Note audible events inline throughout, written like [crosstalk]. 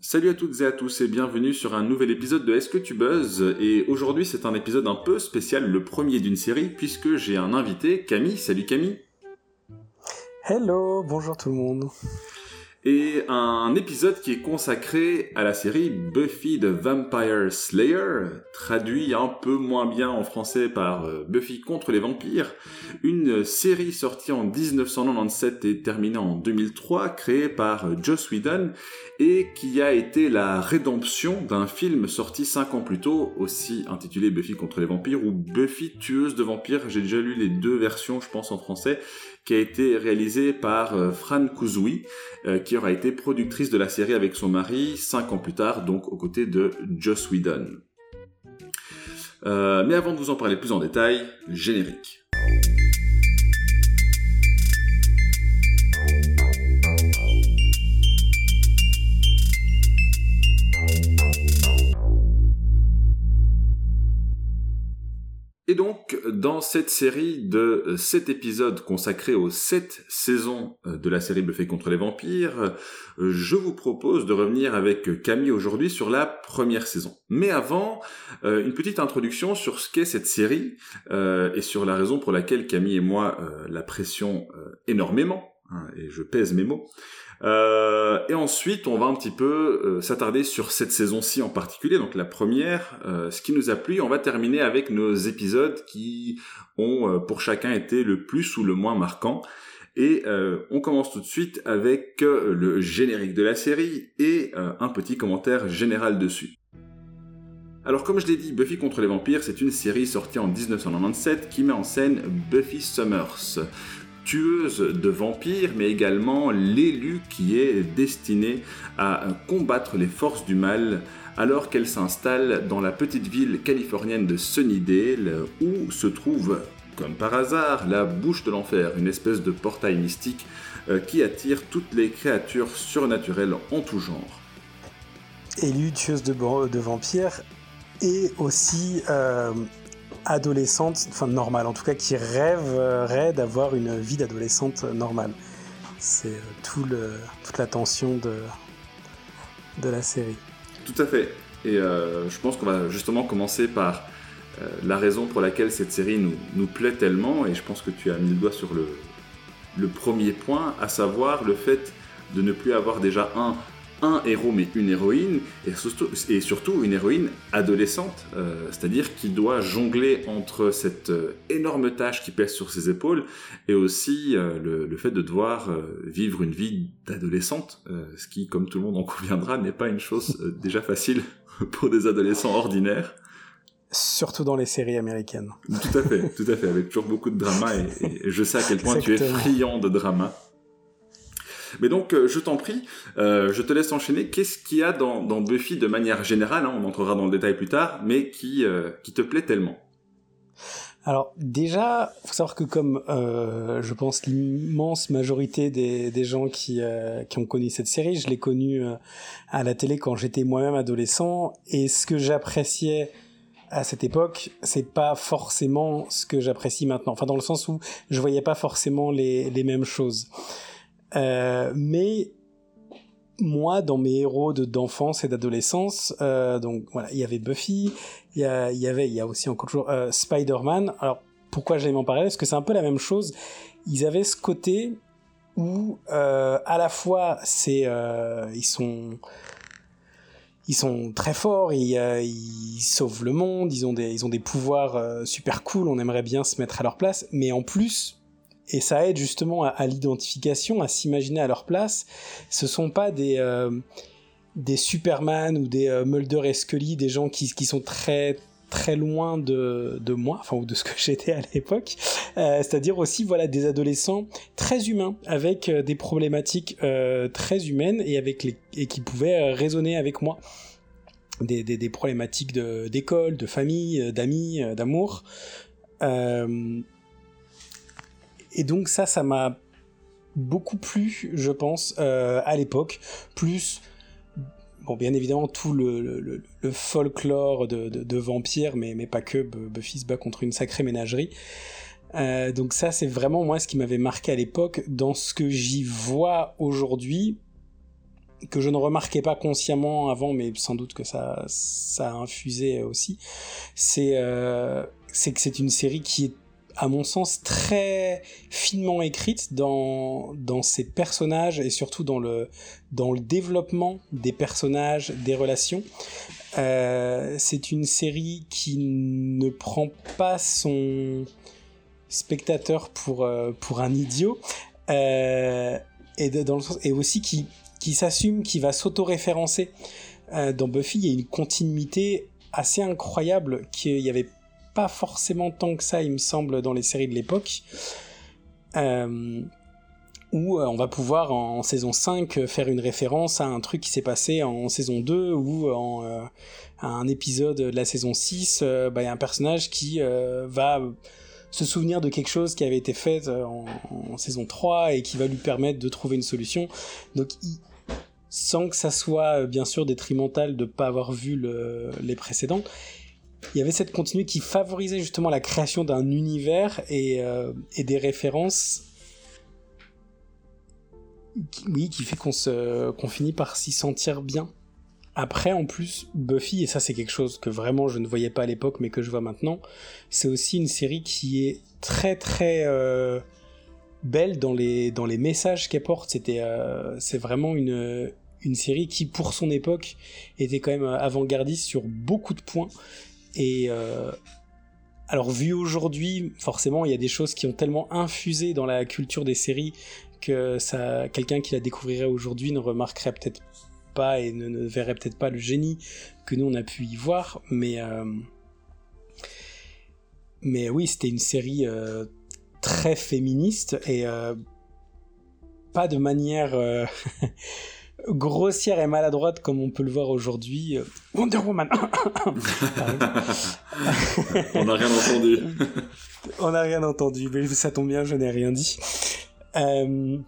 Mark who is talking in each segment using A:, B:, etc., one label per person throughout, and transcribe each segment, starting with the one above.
A: Salut à toutes et à tous et bienvenue sur un nouvel épisode de Est-ce que tu buzzes Et aujourd'hui c'est un épisode un peu spécial, le premier d'une série, puisque j'ai un invité, Camille. Salut Camille.
B: Hello, bonjour tout le monde
A: et un épisode qui est consacré à la série Buffy the Vampire Slayer, traduit un peu moins bien en français par euh, Buffy contre les vampires, une série sortie en 1997 et terminée en 2003, créée par euh, Joss Whedon et qui a été la rédemption d'un film sorti 5 ans plus tôt, aussi intitulé Buffy contre les vampires ou Buffy tueuse de vampires. J'ai déjà lu les deux versions, je pense, en français qui a été réalisé par euh, Fran Kuzui, euh, qui aura été productrice de la série avec son mari cinq ans plus tard, donc aux côtés de Joss Whedon. Euh, mais avant de vous en parler plus en détail, générique. Et donc, dans cette série de 7 épisodes consacrés aux 7 saisons euh, de la série Buffy contre les vampires, euh, je vous propose de revenir avec Camille aujourd'hui sur la première saison. Mais avant, euh, une petite introduction sur ce qu'est cette série et sur la raison pour laquelle Camille et moi l'apprécions énormément, hein, et je pèse mes mots. Euh, et ensuite, on va un petit peu euh, s'attarder sur cette saison-ci en particulier, donc la première, euh, ce qui nous a plu. On va terminer avec nos épisodes qui ont pour chacun été le plus ou le moins marquant. Et on commence tout de suite avec le générique de la série et un petit commentaire général dessus. Alors comme je l'ai dit, Buffy contre les vampires, c'est une série sortie en 1997 qui met en scène Buffy Summers tueuse de vampires, mais également l'élu qui est destiné à combattre les forces du mal alors qu'elle s'installe dans la petite ville californienne de Sunnydale où se trouve, comme par hasard, la bouche de l'enfer, une espèce de portail mystique euh, qui attire toutes les créatures surnaturelles en tout genre.
B: Élue tueuse de, vampires et aussi euh, adolescente, enfin normale en tout cas, qui rêverait d'avoir une vie d'adolescente normale. C'est euh, tout le, toute la tension de, de la série.
A: Tout à fait. Et euh, je pense qu'on va justement commencer par euh, la raison pour laquelle cette série nous, nous plaît tellement, et je pense que tu as mis le doigt sur le, le premier point, à savoir le fait de ne plus avoir déjà un un héros mais une héroïne, et surtout, et surtout une héroïne adolescente, euh, c'est-à-dire qui doit jongler entre cette euh, énorme tâche qui pèse sur ses épaules et aussi euh, le, fait de devoir vivre une vie d'adolescente, ce qui, comme tout le monde en conviendra, n'est pas une chose déjà facile [laughs] pour des adolescents ordinaires.
B: Surtout dans les séries américaines.
A: Tout à fait, tout à fait, avec toujours beaucoup de drama, et, et je sais à quel point tu es friand de drama. Mais donc, euh, je t'en prie, euh, je te laisse enchaîner. Qu'est-ce qu'il y a dans, Buffy de manière générale, hein, on entrera dans le détail plus tard, mais qui, euh, qui te plaît tellement?
B: Alors déjà, faut savoir que comme je pense l'immense majorité des, gens qui, qui ont connu cette série, je l'ai connue à la télé quand j'étais moi-même adolescent, et ce que j'appréciais à cette époque, c'est pas forcément ce que j'apprécie maintenant. Enfin, dans le sens où je voyais pas forcément les, les mêmes choses. Euh, mais moi, dans mes héros d'enfance et d'adolescence, euh, donc voilà, il y avait Buffy, il y, avait, il y a aussi encore euh, Spider-Man. Alors pourquoi j'aime en parler Parce que c'est un peu la même chose. Ils avaient ce côté où à la fois c'est ils sont ils sont très forts, ils, ils, sauvent le monde, ils ont des, ils ont des pouvoirs super cool, on aimerait bien se mettre à leur place, mais en plus, et ça aide justement à, l'identification, à s'imaginer à leur place. Ce sont pas des euh, Superman ou des euh, Mulder et Scully, des gens qui, sont très très loin de, moi, enfin ou de ce que [laughs] j'étais à l'époque, euh, c'est-à-dire aussi voilà des adolescents très humains avec des problématiques très humaines et avec et qui pouvaient raisonner avec moi. Des problématiques d'école, de, famille, d'amis, d'amour. Et donc ça, ça m'a beaucoup plu, je pense, euh, à l'époque. Plus, bon, bien évidemment, tout le, folklore de, de, vampires, mais, mais pas que. Buffy se bat contre une sacrée ménagerie. Euh, donc ça, c'est vraiment moi ce qui m'avait marqué à l'époque. Dans ce que j'y vois aujourd'hui, que je ne remarquais pas consciemment avant, mais sans doute que ça, ça a infusé aussi, c'est euh, que c'est une série qui est à mon sens, très finement écrite dans, dans ses personnages et surtout dans le, dans le développement des personnages, des relations. Euh, c'est une série qui ne prend pas son spectateur pour, euh, pour un idiot euh, et, dans le sens, et aussi qui, qui s'assume, qui va s'auto-référencer. dans Buffy, il y a une continuité assez incroyable qu'il y avait pas forcément tant que ça, il me semble, dans les séries de l'époque. Euh, où euh, on va pouvoir en, saison 5 faire une référence à un truc qui s'est passé en saison 2 ou en, euh, à un épisode de la saison 6, bah, il y a un personnage qui va se souvenir de quelque chose qui avait été fait en, saison 3 et qui va lui permettre de trouver une solution. Donc sans que ça soit bien sûr détrimental de ne pas avoir vu les précédents, il y avait cette continuité qui favorisait justement la création d'un univers et, euh, des références qui, oui, qui fait qu'on qu'on finit par s'y sentir bien. Après, en plus, Buffy, et ça c'est quelque chose que vraiment je ne voyais pas à l'époque, mais que je vois maintenant, c'est aussi une série qui est très très euh, belle dans les, dans les messages qu'elle porte. C'était, euh, c'est vraiment une, une série qui, pour son époque, était quand même avant-gardiste sur beaucoup de points. Et euh, alors vu aujourd'hui, forcément, il y a des choses qui ont tellement infusé dans la culture des séries que ça, quelqu'un qui la découvrirait aujourd'hui ne remarquerait peut-être pas et ne, verrait peut-être pas le génie que nous on a pu y voir. Mais euh, mais oui, c'était une série euh, très féministe et pas de manière [laughs] grossière et maladroite comme on peut le voir aujourd'hui. Euh, Wonder Woman. [laughs]
A: on n'a rien entendu. [laughs]
B: on n'a rien entendu, mais ça tombe bien, je n'ai rien dit. Euh,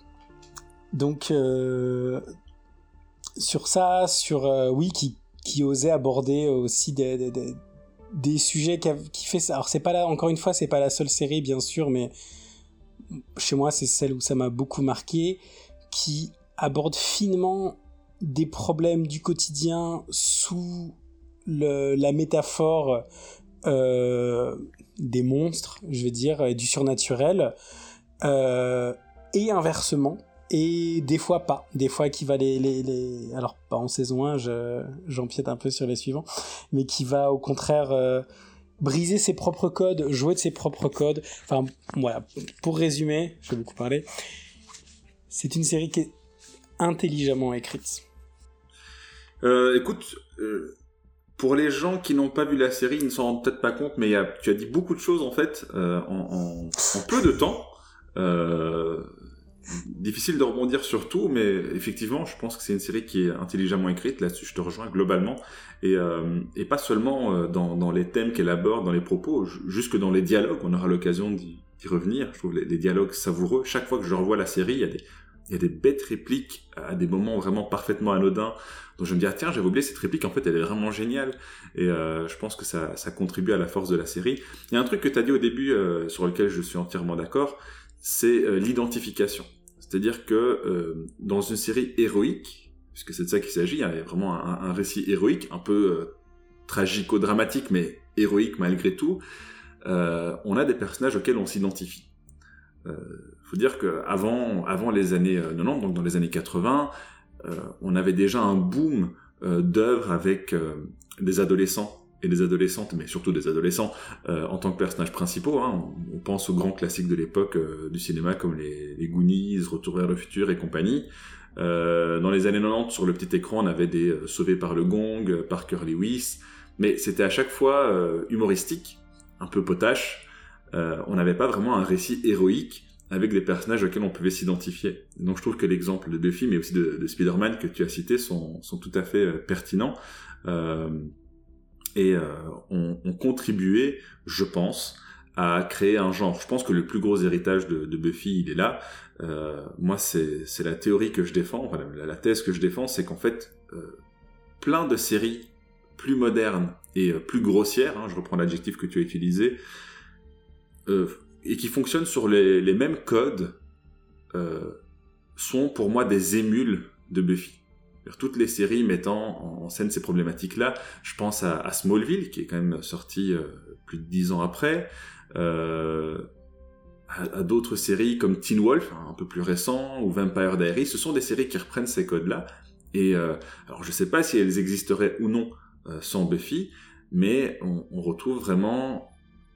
B: donc euh, sur ça, sur oui, qui, qui osait aborder aussi des, des, des, sujets qui, qui fait ça. Alors c'est pas là, encore une fois, c'est pas la seule série bien sûr, mais chez moi c'est celle où ça m'a beaucoup marqué, qui aborde finement des problèmes du quotidien sous la métaphore euh, des monstres, je vais dire, et du surnaturel, euh, et inversement, et des fois pas, des fois qui va les, alors pas en saison 1, j'empiète un peu sur les suivants, mais qui va au contraire euh, briser ses propres codes, jouer de ses propres codes, enfin voilà, pour résumer, je vais beaucoup parler, c'est une série qui est intelligemment écrite.
A: Euh, écoute, euh, pour les gens qui n'ont pas vu la série, ils ne s'en rendent peut-être pas compte, mais tu as dit beaucoup de choses en fait euh, en, peu de temps. difficile de rebondir sur tout, mais effectivement, je pense que c'est une série qui est intelligemment écrite. Là-dessus, je te rejoins globalement, et, pas seulement dans, les thèmes qu'elle aborde, dans les propos, jusque dans les dialogues. On aura l'occasion d'y revenir. Je trouve les, dialogues savoureux. Chaque fois que je revois la série, il y a des il y a des bêtes répliques à des moments vraiment parfaitement anodins. Donc je me dis, ah tiens, j'avais oublié cette réplique, en fait, elle est vraiment géniale. Et euh, je pense que ça, ça contribue à la force de la série. Il y a un truc que tu as dit au début, euh, sur lequel je suis entièrement d'accord, c'est euh, l'identification. C'est-à-dire que euh, dans une série héroïque, puisque c'est de ça qu'il s'agit, hein, il y a vraiment un, récit héroïque, un peu euh, tragico-dramatique, mais héroïque malgré tout, on a des personnages auxquels on s'identifie. Euh, faut dire que avant, avant les années 90, euh, donc dans les années 80, euh, on avait déjà un boom euh, d'œuvres avec des adolescents et des adolescentes, mais surtout des adolescents en tant que personnages principaux. Hein. On, pense aux grands classiques de l'époque du cinéma comme les, les, Goonies, Retour vers le futur et compagnie. dans les années 90, sur le petit écran, on avait des Sauvés par le gong, Parker Lewis, mais c'était à chaque fois humoristique, un peu potache. on n'avait pas vraiment un récit héroïque avec des personnages auxquels on pouvait s'identifier. Donc je trouve que l'exemple de Buffy, mais aussi de, de Spider-Man que tu as cité, sont, tout à fait euh, pertinents. Euh, et euh, ont, ont, contribué, je pense, à créer un genre. Je pense que le plus gros héritage de, Buffy, il est là. Moi, c'est la théorie que je défends, la, thèse que je défends, c'est qu'en fait, plein de séries plus modernes et plus grossières, hein, je reprends l'adjectif que tu as utilisé, et qui fonctionnent sur les, mêmes codes euh, sont pour moi des émules de Buffy. toutes les séries mettant en scène ces problématiques-là. Je pense à, Smallville, qui est quand même sorti euh, plus de dix ans après. Euh, à, d'autres séries comme Teen Wolf, hein, un peu plus récent, ou Vampire Diaries. Ce sont des séries qui reprennent ces codes-là. Et alors je sais pas si elles existeraient ou non sans Buffy, mais on, retrouve vraiment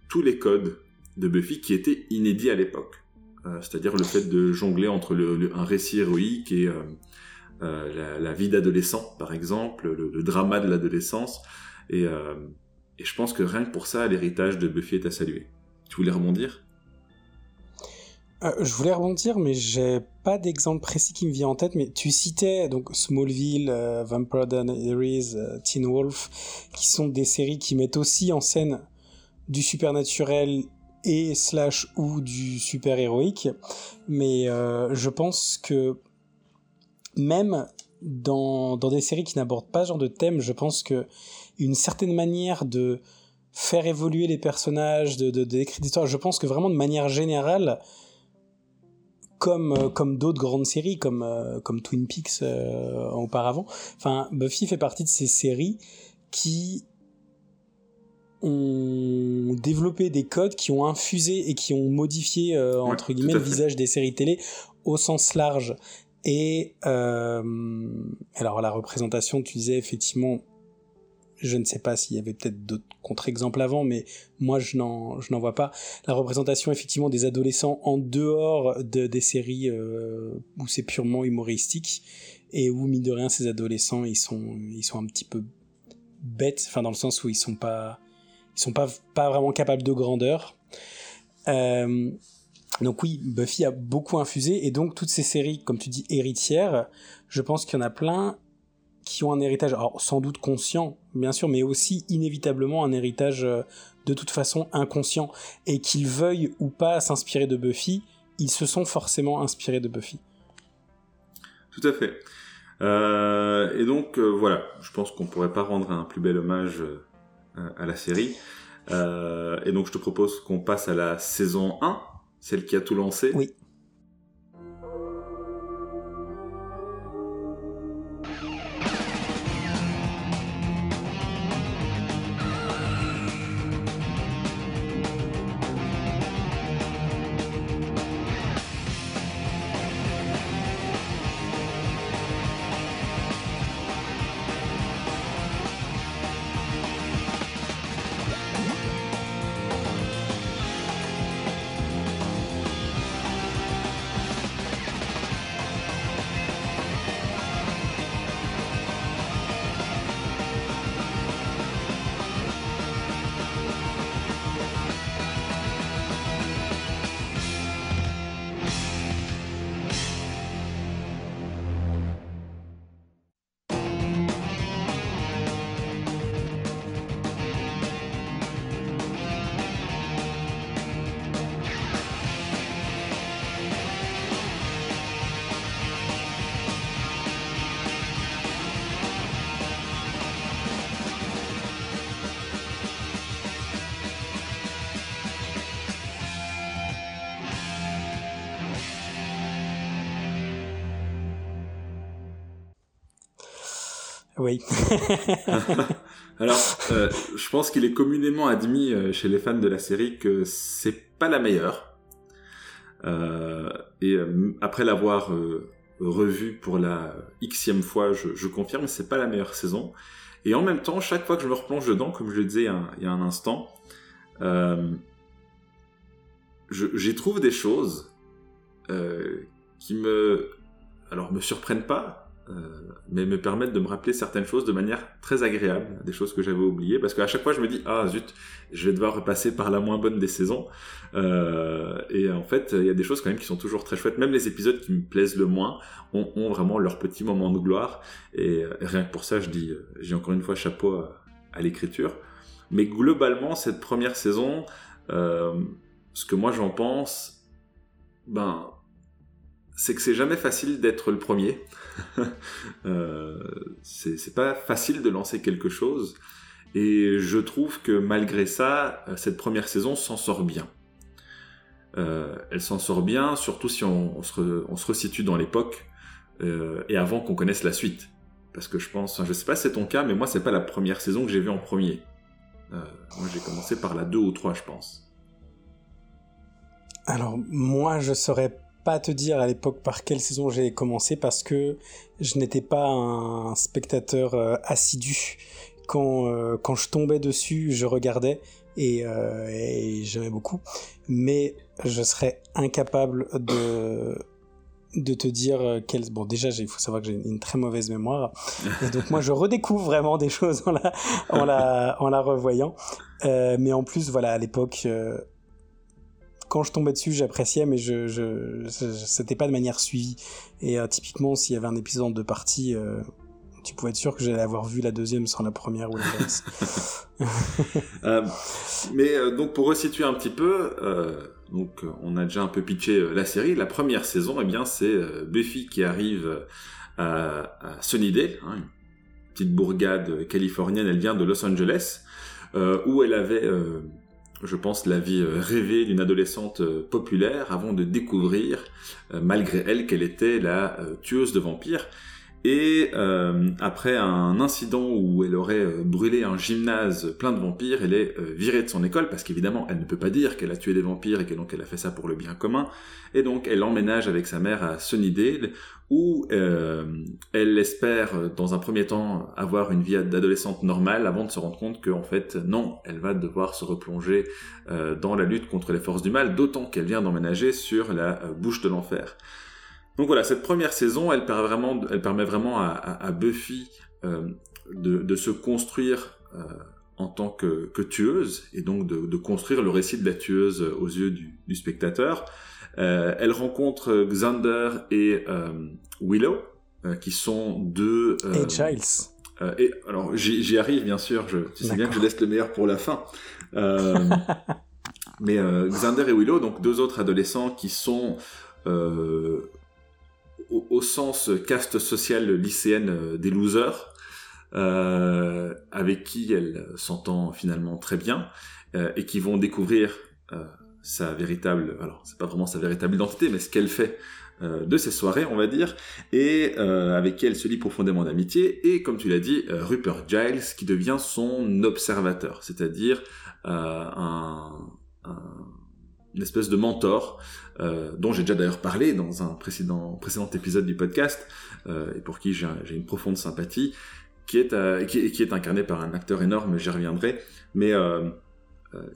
A: tous les codes de Buffy qui étaient inédits à l'époque. C'est-à-dire le fait de jongler entre un récit héroïque et euh, la, vie d'adolescent, par exemple, le, drama de l'adolescence. Euh, et, je pense que rien que pour ça, l'héritage de Buffy est à saluer. Tu voulais rebondir?
B: Euh, je voulais rebondir, mais j'ai pas d'exemple précis qui me vient en tête. Mais tu citais donc Smallville, Vampire Diaries, Teen Wolf, qui sont des séries qui mettent aussi en scène du supernaturel et slash ou du super héroïque. Mais je pense que même dans, dans des séries qui n'abordent pas ce genre de thème, je pense que une certaine manière de faire évoluer les personnages, de, de, d'écrire des histoires, je pense que vraiment de manière générale, comme, euh, comme d'autres grandes séries, comme, euh, comme Twin Peaks euh, auparavant, enfin, Buffy fait partie de ces séries qui ont développé des codes, qui ont infusé et qui ont modifié, entre guillemets, le visage des séries télé au sens large. Et euh, alors la représentation, tu disais effectivement, je ne sais pas s'il y avait peut-être d'autres contre-exemples avant, mais moi je n'en je n'en vois pas. La représentation effectivement des adolescents en dehors de, des séries euh, où c'est purement humoristique et où mine de rien ces adolescents ils sont ils sont un petit peu bêtes, enfin dans le sens où ils sont pas ils sont pas pas vraiment capables de grandeur. Euh, donc oui, Buffy a beaucoup infusé, et donc toutes ces séries, comme tu dis, héritières, je pense qu'il y en a plein qui ont un héritage, alors sans doute conscient, bien sûr, mais aussi inévitablement un héritage euh, de toute façon inconscient, et qu'ils veuillent ou pas s'inspirer de Buffy, ils se sont forcément inspirés de Buffy.
A: Tout à fait. Euh, et donc voilà, je pense qu'on pourrait pas rendre un plus bel hommage à la série. et donc je te propose qu'on passe à la saison 1 celle qui a tout lancé
B: Oui. [laughs]
A: Alors, euh, je pense qu'il est communément admis euh, chez les fans de la série que c'est pas la meilleure. Euh, et après l'avoir revue pour la xème fois, je, je confirme, c'est pas la meilleure saison. Et en même temps, chaque fois que je me replonge dedans, comme je le disais il y a un instant, j'y trouve des choses qui me, alors me surprennent pas, euh, mais me permettent de me rappeler certaines choses de manière très agréable, des choses que j'avais oubliées, parce qu'à chaque fois je me dis ah zut, je vais devoir repasser par la moins bonne des saisons, euh, et en fait il y a des choses quand même qui sont toujours très chouettes, même les épisodes qui me plaisent le moins ont, vraiment leur petit moment de gloire, et, rien que pour ça je dis j'ai encore une fois chapeau à, l'écriture, mais globalement cette première saison, euh, ce que moi j'en pense, ben c'est que c'est jamais facile d'être le premier. [laughs] euh, c'est pas facile de lancer quelque chose. Et je trouve que malgré ça, cette première saison s'en sort bien. Euh, elle s'en sort bien, surtout si on, se, on se, resitue dans l'époque euh, et avant qu'on connaisse la suite. parce que je pense, je sais pas si c'est ton cas, mais moi c'est pas la première saison que j'ai vue en premier. moi j'ai commencé par la 2 ou 3, je pense.
B: Alors moi je saurais pas te dire à l'époque par quelle saison j'ai commencé parce que je n'étais pas un spectateur assidu. Quand, quand je tombais dessus, je regardais et, et j'aimais beaucoup. Mais je serais incapable de de te dire euh, quel bon déjà il faut savoir que j'ai une très mauvaise mémoire et donc moi je redécouvre vraiment des choses en la en la revoyant euh, mais en plus voilà à l'époque euh, quand je tombais dessus j'appréciais mais je, je, c'était pas de manière suivie et typiquement s'il y avait un épisode de partie tu pouvais être sûr que j'allais avoir vu la deuxième sans la première ou l'inverse. [laughs]
A: mais donc pour resituer un petit peu, donc euh, on a déjà un peu pitché euh, la série. La première saison, eh bien, c'est euh, Buffy qui arrive à, Sunnydale, hein, une petite bourgade californienne. Elle vient de Los Angeles, où elle avait, je pense, la vie rêvée d'une adolescente populaire avant de découvrir, malgré elle, qu'elle était la tueuse de vampires. Et euh, après un incident où elle aurait euh, brûlé un gymnase plein de vampires, elle est euh, virée de son école parce qu'évidemment elle ne peut pas dire qu'elle a tué des vampires et que donc elle a fait ça pour le bien commun. Et donc elle emménage avec sa mère à Sunnydale où elle espère dans un premier temps avoir une vie d'adolescente normale avant de se rendre compte qu'en fait non, elle va devoir se replonger dans la lutte contre les forces du mal, d'autant qu'elle vient d'emménager sur la bouche de l'enfer. Donc voilà, cette première saison, elle permet vraiment, elle permet vraiment à, Buffy euh, de, se construire euh, en tant que, tueuse et donc de, construire le récit de la tueuse aux yeux du, spectateur. Euh, elle rencontre Xander et Willow, qui sont deux.
B: et Giles.
A: et alors j'y arrive bien sûr. Je, tu sais bien que je laisse le meilleur pour la fin. [laughs] mais Xander et Willow, donc deux autres adolescents qui sont au, sens caste sociale lycéenne euh, des losers, euh, avec qui elle s'entend finalement très bien, euh, et qui vont découvrir sa véritable, alors c'est pas vraiment sa véritable identité, mais ce qu'elle fait de ces soirées, on va dire, et avec qui elle se lie profondément d'amitié, et comme tu l'as dit, Rupert Giles, qui devient son observateur, c'est-à-dire un, une espèce de mentor euh, dont j'ai déjà d'ailleurs parlé dans un précédent, épisode du podcast euh, et pour qui j'ai une profonde sympathie qui est, euh, qui, est incarné par un acteur énorme, j'y reviendrai, mais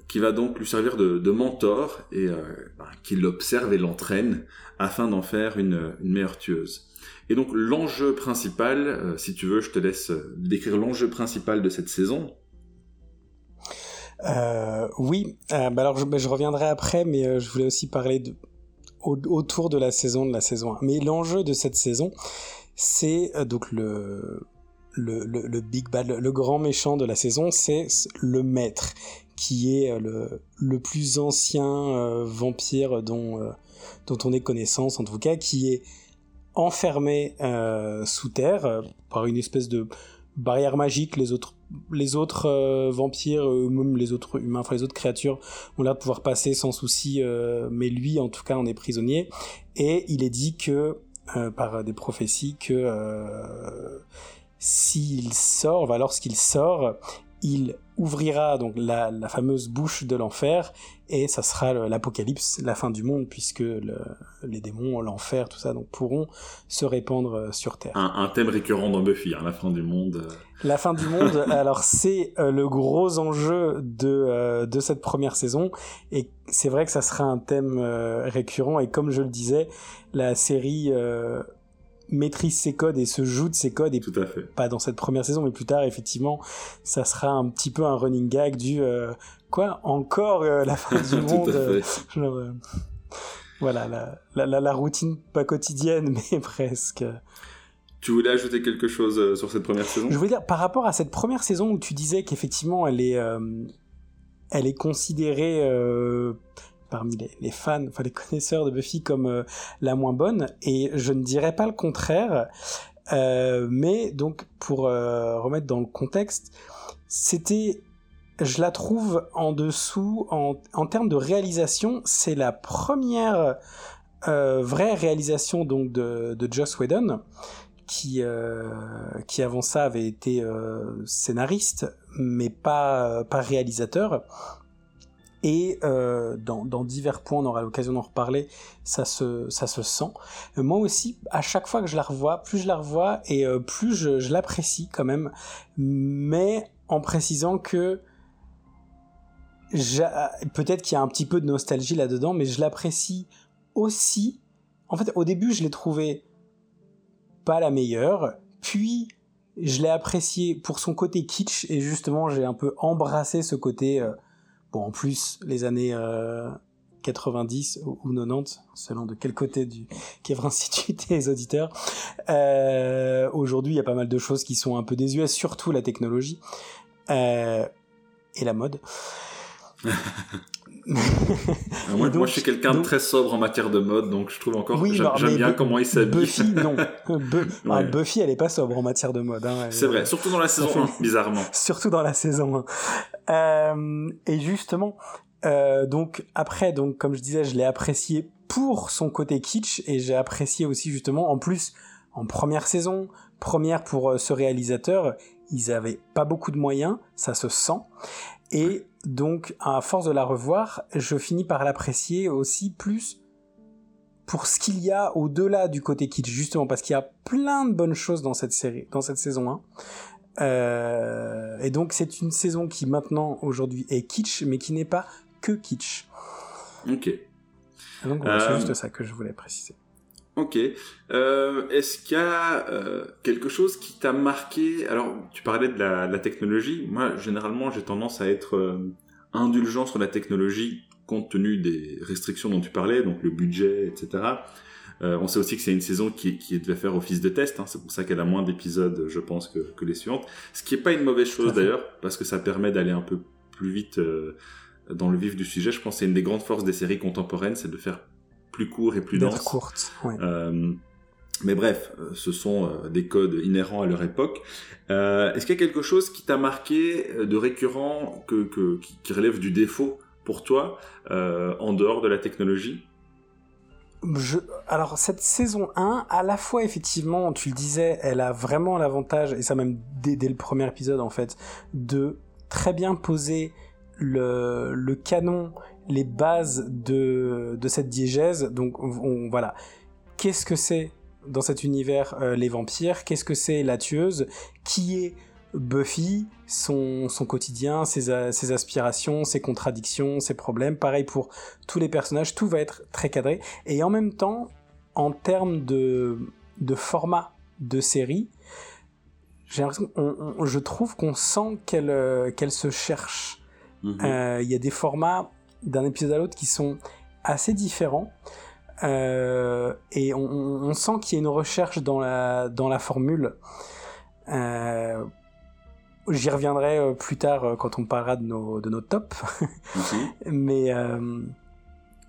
A: qui va donc lui servir de, mentor et bah, qui l'observe et l'entraîne afin d'en faire une, une, meilleure tueuse. Et donc l'enjeu principal, si tu veux, je te laisse décrire l'enjeu principal de cette saison,
B: euh, oui, euh, bah alors je, bah, je, reviendrai après, mais euh, je voulais aussi parler autour de la saison de la saison 1. Mais l'enjeu de cette saison, c'est donc le, le, le, big bad, le, grand méchant de la saison, c'est le maître, qui est le, le plus ancien vampire dont, dont on ait connaissance, en tout cas, qui est enfermé sous terre par une espèce de barrière magique. Les autres les autres euh, vampires, même les autres humains, enfin les autres créatures, ont l'air de pouvoir passer sans souci, euh, mais lui, en tout cas, en est prisonnier. Et il est dit que, euh, par des prophéties, que s'il sort, lorsqu'il sort, il ouvrira donc la, fameuse bouche de l'enfer et ça sera l'apocalypse, la fin du monde puisque les démons, l'enfer, tout ça donc pourront se répandre euh, sur Terre.
A: Un, thème récurrent dans Buffy, hein, la fin du monde. Euh.
B: La fin du monde, [laughs] alors c'est euh, le gros enjeu de, de cette première saison et c'est vrai que ça sera un thème récurrent et comme je le disais, la série maîtrise ses codes et se joue de ses codes et
A: Tout à fait.
B: pas dans cette première saison mais plus tard effectivement ça sera un petit peu un running gag du euh, quoi encore euh, la fin du [laughs] monde euh, genre, voilà la, la, la, routine pas quotidienne [laughs] mais presque.
A: Tu voulais ajouter quelque chose sur cette première saison?
B: Je voulais dire par rapport à cette première saison où tu disais qu'effectivement elle est elle est considérée parmi les, fans, enfin les [laughs] connaisseurs de Buffy comme euh, la moins bonne, et je ne dirais pas le contraire. Euh, mais donc pour euh, remettre dans le contexte, c'était, je la trouve en dessous en, termes de réalisation, c'est la première vraie réalisation donc de, de Joss Whedon qui, qui avant ça avait été scénariste, mais pas, pas réalisateur. Et euh, dans, divers points, on aura l'occasion d'en reparler, ça se, ça se sent. moi aussi, à chaque fois que je la revois, plus je la revois et euh, plus je, l'apprécie quand même, mais en précisant que peut-être qu'il y a un petit peu de nostalgie là-dedans, mais je l'apprécie aussi. En fait, au début, je l'ai trouvé pas la meilleure, puis je l'ai apprécié pour son côté kitsch, et justement, j'ai un peu embrassé ce côté... Euh, En plus, les années 90 euh, ou 90, selon de quel côté du Kevin [laughs] situe les auditeurs. Euh, aujourd'hui, il y a pas mal de choses qui sont un peu désuètes, surtout la technologie euh, et la mode. [laughs]
A: moi, moi, je suis quelqu'un de très sobre en matière de mode, donc je trouve encore oui, j'aime bien comment il s'habille.
B: Buffy, non. [laughs] Ah, Buffy, elle est pas sobre en matière de mode. Hein.
A: C'est vrai, surtout dans la saison 1, bizarrement. [laughs]
B: Surtout dans la saison 1. Euh, et justement, euh, donc après, donc comme je disais, je l'ai apprécié pour son côté kitsch et j'ai apprécié aussi justement, en plus, en première saison, première pour euh, ce réalisateur, ils avaient pas beaucoup de moyens, ça se sent. Et donc, à force de la revoir, je finis par l'apprécier aussi plus pour ce qu'il y a au-delà du côté kitsch, justement parce qu'il y a plein de bonnes choses dans cette série, dans cette saison 1. Euh, et donc c'est une saison qui maintenant aujourd'hui est kitsch, mais qui n'est pas que kitsch.
A: Ok.
B: Donc c'est euh, juste ça que je voulais préciser.
A: Ok. Euh, Est-ce qu'il y a euh, quelque chose qui t'a marqué? Alors, tu parlais de la, de la technologie. Moi, généralement, j'ai tendance à être euh, indulgent sur la technologie compte tenu des restrictions dont tu parlais, donc le budget, etc. Euh, on sait aussi que c'est une saison qui, qui devait faire office de test. Hein, c'est pour ça qu'elle a moins d'épisodes, je pense, que, que, les suivantes. Ce qui est pas une mauvaise chose d'ailleurs, parce que ça permet d'aller un peu plus vite euh, dans le vif du sujet. Je pense que c'est une des grandes forces des séries contemporaines, c'est de faire plus court et plus dense.
B: courte.
A: Euh, mais bref, euh, ce sont euh, des codes inhérents à leur époque. Est-ce qu'il y a quelque chose qui t'a marqué de récurrent que, que qui, relève du défaut pour toi en dehors de la technologie?
B: Je, alors cette saison 1, à la fois effectivement, tu le disais, elle a vraiment l'avantage, et ça même dès, dès, le premier épisode en fait, de très bien poser le, le canon les bases de, de cette diégèse. Donc on, voilà, qu'est-ce que c'est dans cet univers euh, les vampires? Qu'est-ce que c'est la tueuse? Qui est Buffy, son, son quotidien, ses, ses, aspirations, ses contradictions, ses problèmes. Pareil pour tous les personnages, tout va être très cadré. Et en même temps, en termes de, de format de série, je trouve qu'on sent qu'elle euh, se cherche. Mm-hmm. Euh, il y a des formats d'un épisode à l'autre qui sont assez différents. Euh, et on, sent qu'il y a une recherche dans la, dans la formule. Euh, j'y reviendrai euh, plus tard quand on parlera de nos, de nos tops. [laughs] Mais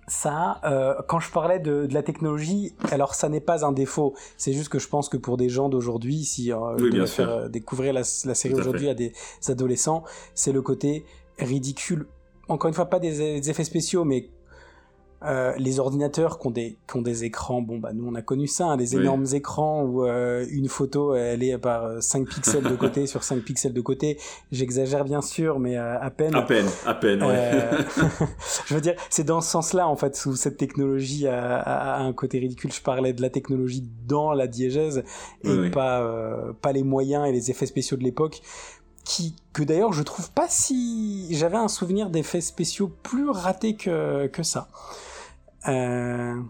B: ça, quand je parlais de, de, la technologie, alors ça n'est pas un défaut. C'est juste que je pense que pour des gens d'aujourd'hui, si oui, faire découvrir la, la série aujourd'hui à des adolescents, c'est le côté ridicule encore une fois, pas des, effets spéciaux, mais euh, les ordinateurs qui ont, des, qui ont des écrans, bon bah nous on a connu ça, hein, des énormes écrans où euh, une photo elle est par 5 pixels de côté sur 5 pixels de côté. J'exagère bien sûr, mais euh, à peine.
A: À peine, à peine. Ouais. [laughs]
B: je veux dire, c'est dans ce sens-là en fait où cette technologie a, a, un côté ridicule. Je parlais de la technologie dans la diégèse et pas pas les moyens et les effets spéciaux de l'époque que d'ailleurs je trouve pas si j'avais un souvenir d'effets spéciaux plus ratés que, que ça. Euh...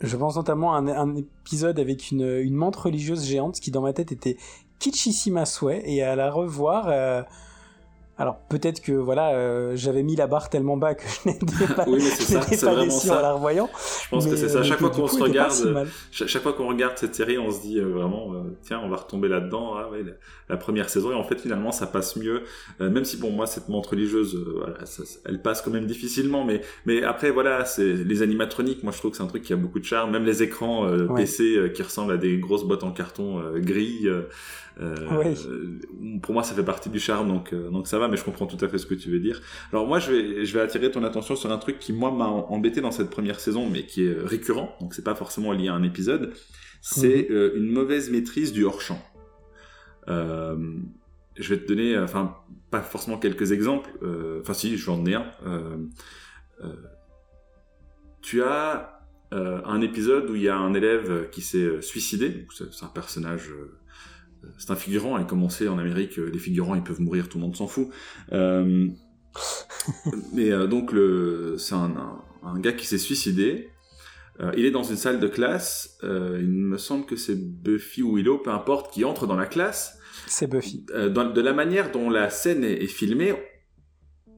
B: Je pense notamment à un, épisode avec une, une religieuse géante qui dans ma tête était kitschissime à souhait et à la revoir euh, alors peut-être que voilà, euh, j'avais mis la barre tellement bas que [laughs] je n'étais pas, oui, ça, pas déçu en la revoyant.
A: Je pense que c'est ça. Euh, chaque fois qu'on se regarde, chaque, fois qu'on regarde cette série, on se dit euh, vraiment, tiens, on va retomber là-dedans. Ah, ouais, la, première saison et en fait finalement ça passe mieux. même si pour moi cette montre religieuse, voilà, ça, elle passe quand même difficilement, mais mais après voilà, c'est les animatroniques. Moi je trouve que c'est un truc qui a beaucoup de charme. Même les écrans PC qui ressemblent à des grosses boîtes en carton gris. Pour moi, ça fait partie du charme, donc donc ça va. Mais je comprends tout à fait ce que tu veux dire. Alors moi, je vais je vais attirer ton attention sur un truc qui moi m'a embêté dans cette première saison, mais qui est récurrent. Donc c'est pas forcément lié à un épisode. C'est mhm. une mauvaise maîtrise du hors champ. Euh, je vais te donner, enfin, pas forcément quelques exemples, euh, enfin si, j'en ai un. Euh, tu as un épisode où il y a un élève qui s'est suicidé, c'est un personnage, c'est un figurant, et comme on sait en Amérique, les figurants ils peuvent mourir, tout le monde s'en fout. [laughs] mais donc c'est un, un, gars qui s'est suicidé, il est dans une salle de classe, il me semble que c'est Buffy ou Willow, peu importe, qui entre dans la classe,
B: c'est Buffy.
A: Euh, de la manière dont la scène est, filmée,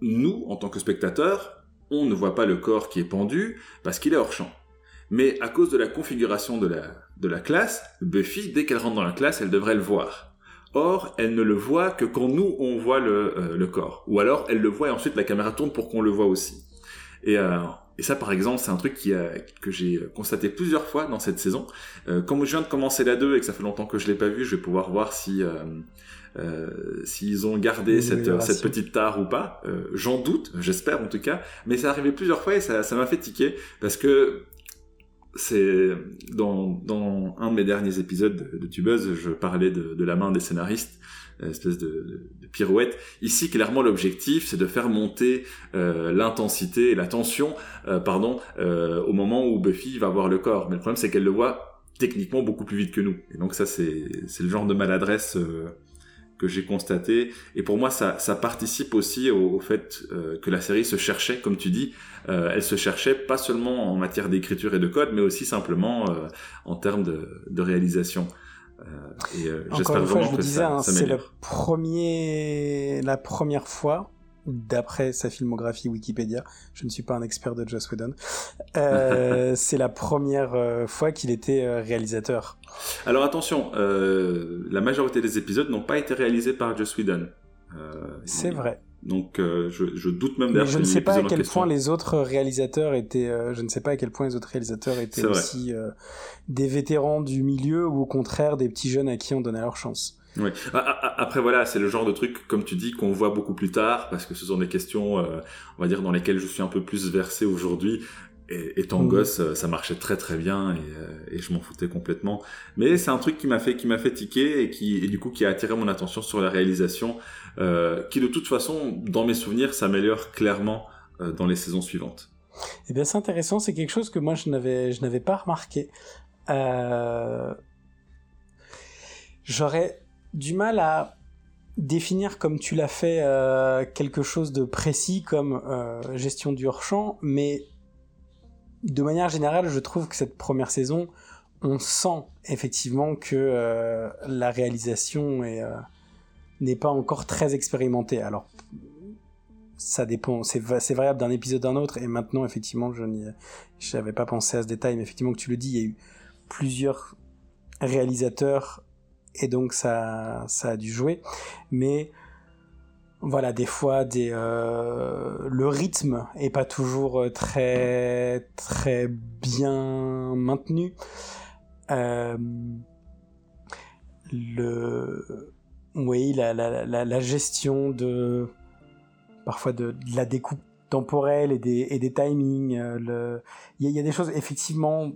A: nous, en tant que spectateurs, on ne voit pas le corps qui est pendu parce qu'il est hors champ. Mais à cause de la configuration de la, de la classe, Buffy, dès qu'elle rentre dans la classe, elle devrait le voir. Or, elle ne le voit que quand nous, on voit le, euh, le corps. Ou alors, elle le voit et ensuite la caméra tourne pour qu'on le voit aussi. Et euh, et ça, par exemple, c'est un truc qui a, que j'ai constaté plusieurs fois dans cette saison. Euh, comme je viens de commencer la 2 et que ça fait longtemps que je l'ai pas vu, je vais pouvoir voir si euh, s'ils ont gardé cette, cette petite tare ou pas. Euh, J'en doute, j'espère en tout cas. Mais ça arrivé plusieurs fois et ça m'a fait tiquer parce que c'est dans, dans un de mes derniers épisodes de, Tubeuse, je parlais de, de la main des scénaristes espèce de, de, pirouette. Ici, clairement, l'objectif, c'est de faire monter euh, l'intensité et la tension, euh, pardon, euh, au moment où Buffy va voir le corps. Mais le problème, c'est qu'elle le voit techniquement beaucoup plus vite que nous. Et donc ça, c'est le genre de maladresse que j'ai constaté. Et pour moi, ça, ça participe aussi au, fait que la série se cherchait, comme tu dis, elle se cherchait pas seulement en matière d'écriture et de code, mais aussi simplement en termes de, de réalisation.
B: Euh, et euh, Encore une fois, je vous disais, hein, c'est le premier, la première fois d'après sa filmographie Wikipédia, je ne suis pas un expert de Joss Whedon, euh, [laughs] c'est la première fois qu'il était réalisateur.
A: Alors attention, la majorité des épisodes n'ont pas été réalisés par Joss Whedon.
B: c'est vrai.
A: Donc euh, je, doute même
B: d'ailleurs. Je ne sais pas à quel point les autres réalisateurs étaient. Euh, je ne sais pas à quel point les autres réalisateurs étaient aussi euh, des vétérans du milieu ou au contraire des petits jeunes à qui on donnait leur chance.
A: Oui. Après voilà, c'est le genre de truc comme tu dis qu'on voit beaucoup plus tard parce que ce sont des questions, on va dire, dans lesquelles je suis un peu plus versé aujourd'hui. Et étant mmh. gosse, ça marchait très très bien et, et je m'en foutais complètement. Mais c'est un truc qui m'a fait qui m'a fait tiquer et qui et du coup qui a attiré mon attention sur la réalisation euh, qui de toute façon, dans mes souvenirs, s'améliore clairement euh, dans les saisons suivantes.
B: Eh bien, c'est intéressant, c'est quelque chose que moi je n'avais, je n'avais pas remarqué. Euh... J'aurais du mal à définir comme tu l'as fait euh, quelque chose de précis comme euh, gestion du hors-champ, mais de manière générale, je trouve que cette première saison, on sent effectivement que euh, la réalisation est, n'est pas encore très expérimenté. Alors, ça dépend, c'est variable d'un épisode à un autre, et maintenant, effectivement, je n'avais pas pensé à ce détail, mais effectivement, que tu le dis, il y a eu plusieurs réalisateurs, et donc ça, ça a dû jouer. Mais voilà, des fois, des, euh, le rythme est pas toujours très, très bien maintenu. Euh, le oui, la, gestion de parfois de, la découpe temporelle et des, timings. Euh. Il, y a, des choses effectivement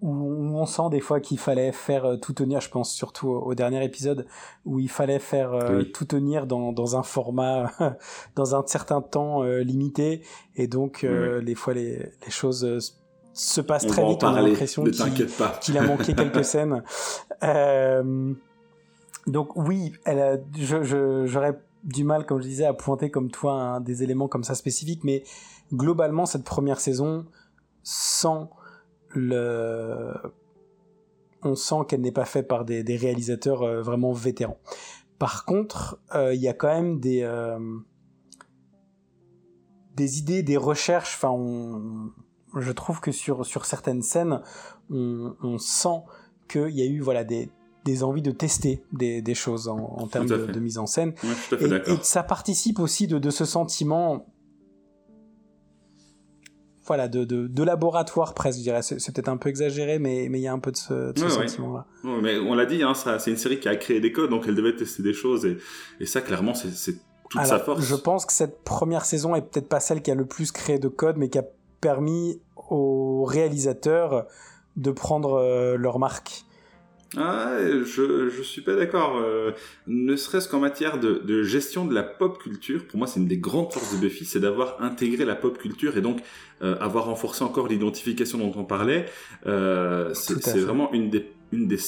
B: où on sent des fois qu'il fallait faire euh, tout tenir, je pense surtout au, dernier épisode, où il fallait faire euh, tout tenir dans, dans un format, [laughs] dans un certain temps limité, et donc les fois les, les choses se passent très vite, on a l'impression qu'il a manqué [laughs] quelques scènes. Euh, donc oui, elle j'aurais du mal, comme je disais, à pointer comme toi des éléments comme ça spécifiques, mais globalement, cette première saison, sans le... On sent qu'elle n'est pas faite par des, réalisateurs euh, vraiment vétérans. Par contre, euh, il y a quand même des... Euh, des idées, des recherches, enfin, je trouve que sur, sur certaines scènes, on, on sent qu'il y a eu voilà, des, des envies de tester des, des choses en, en termes de, mise en scène. et, ça participe aussi de, de ce sentiment voilà, de, de, laboratoire presque, je dirais. C'est, peut-être un peu exagéré, mais mais il y a un peu de ce, sentiment-là.
A: mais on l'a dit, hein, c'est une série qui a créé des codes, donc elle devait tester des choses, et, et ça, clairement, c'est, toute sa force.
B: Je pense que cette première saison est peut-être pas celle qui a le plus créé de codes, mais qui a permis aux réalisateurs de prendre euh, leur marque.
A: Ah, je, je suis pas d'accord. Euh, ne serait-ce qu'en matière de, de, gestion de la pop culture, pour moi, c'est une des grandes forces de Buffy, c'est d'avoir intégré la pop culture et donc euh, avoir renforcé encore l'identification dont on parlait. Euh, c'est vraiment une des, une, des,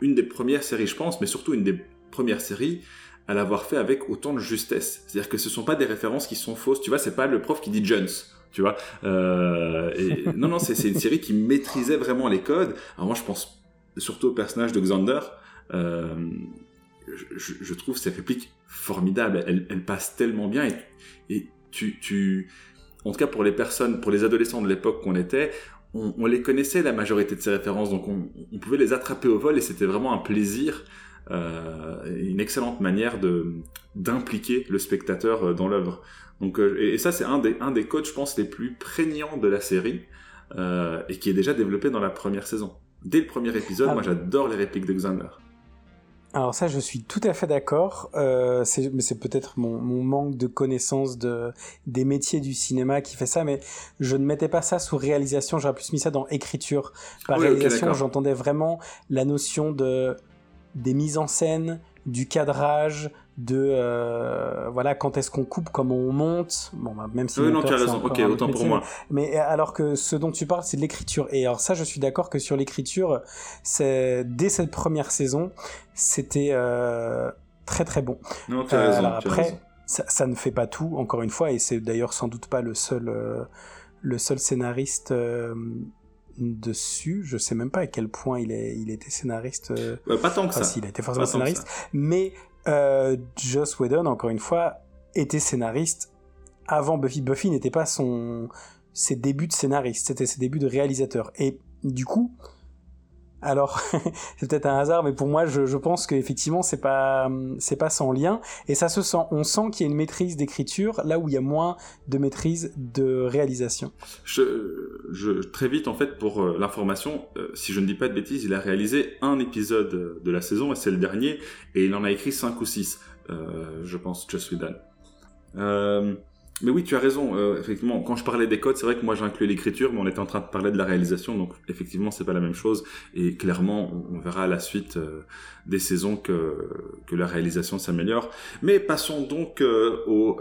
A: une des premières séries, je pense, mais surtout une des premières séries à l'avoir fait avec autant de justesse. C'est-à-dire que ce sont pas des références qui sont fausses. Tu vois, c'est pas le prof qui dit Jones tu vois. Euh, et, non, non, c'est une série qui maîtrisait vraiment les codes. Alors moi, je pense surtout au personnage de Xander. Euh, je, trouve ces répliques formidables. Elles, elles passent tellement bien et, tu, en tout cas pour les personnes, pour les adolescents de l'époque qu'on était, on, les connaissait la majorité de ces références, donc on, pouvait les attraper au vol et c'était vraiment un plaisir, euh, une excellente manière de d'impliquer le spectateur euh, dans l'œuvre. Donc, et, ça, c'est un des, un des codes, je pense, les plus prégnants de la série, et qui est déjà développé dans la première saison. Dès le premier épisode, ah. moi j'adore les répliques de Xander.
B: Alors ça, je suis tout à fait d'accord. Euh, mais c'est peut-être mon, mon, manque de connaissance de, des métiers du cinéma qui fait ça, mais je ne mettais pas ça sous réalisation, j'aurais plus mis ça dans écriture. Par réalisation, j'entendais vraiment la notion de des mises en scène, du cadrage, de euh, voilà quand est-ce qu'on coupe, comment on monte. Bon, bah, même si.
A: Oui, non, tu as raison. Ok, autant pour moi.
B: Mais alors que ce dont tu parles, c'est de l'écriture. Et alors ça, je suis d'accord que sur l'écriture, c'est dès cette première saison, c'était euh, très très bon.
A: Non, tu as raison.
B: Alors après, Ça, ça, ne fait pas tout, encore une fois, et c'est d'ailleurs sans doute pas le seul le seul scénariste dessus. Je sais même pas à quel point il, est, il était scénariste.
A: Bah, pas tant que ça.
B: il a été forcément scénariste. Mais euh, Joss Whedon, encore une fois, était scénariste avant Buffy. Buffy n'était pas son ses débuts de scénariste, c'était ses débuts de réalisateur. Et du coup, alors, [laughs] c'est peut-être un hasard, mais pour moi, je, pense qu'effectivement, c'est pas, c'est pas sans lien. Et ça se sent. On sent qu'il y a une maîtrise d'écriture là où il y a moins de maîtrise de réalisation.
A: Je, très vite, en fait, pour euh, l'information, euh, si je ne dis pas de bêtises, il a réalisé un épisode de la saison, et c'est le dernier, et il en a écrit cinq ou six, euh, je pense, Just Whedon. Euh, mais oui, tu as raison. Euh, effectivement, quand je parlais des codes, c'est vrai que moi j'inclus l'écriture, mais on était en train de parler de la réalisation, donc effectivement c'est pas la même chose. Et clairement, on, verra à la suite euh, des saisons que que la réalisation s'améliore. Mais passons donc euh, au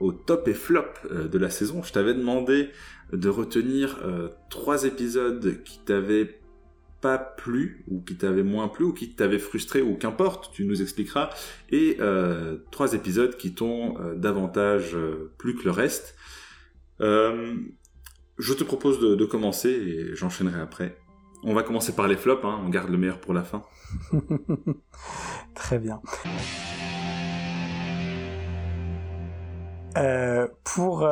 A: au top et flop de la saison. Je t'avais demandé de retenir trois épisodes qui t'avaient pas plu ou qui t'avait moins plu ou qui t'avait frustré ou qu'importe, tu nous expliqueras. Et euh, trois épisodes qui t'ont euh, davantage euh, plu que le reste. je te propose de, commencer et j'enchaînerai après. On va commencer par les flops, hein, on garde le meilleur pour la fin. [laughs]
B: Très bien. pour,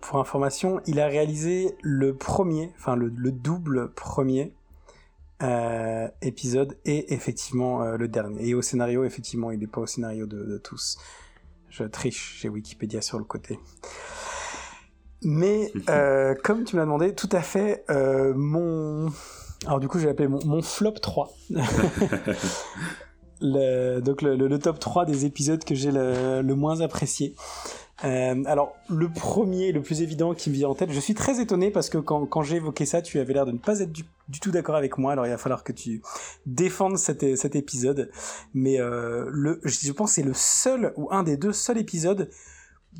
B: pour information, il a réalisé le premier, enfin le double premier euh, épisode et effectivement euh, le dernier. Et au scénario, effectivement, il n'est pas au scénario de, tous. Je triche, j'ai Wikipédia sur le côté. Mais [laughs] euh, comme tu m'as demandé, tout à fait, mon... Alors du coup, j'ai appelé mon, flop 3. [laughs] le, donc le, top 3 des épisodes que j'ai le, le moins apprécié. Euh, alors, le premier, le plus évident qui me vient en tête, je suis très étonné parce que quand, quand j'ai évoqué ça, tu avais l'air de ne pas être du, tout d'accord avec moi. Alors, il va falloir que tu défendes cet, cet épisode. Mais euh, le, je pense que c'est le seul ou un des deux seuls épisodes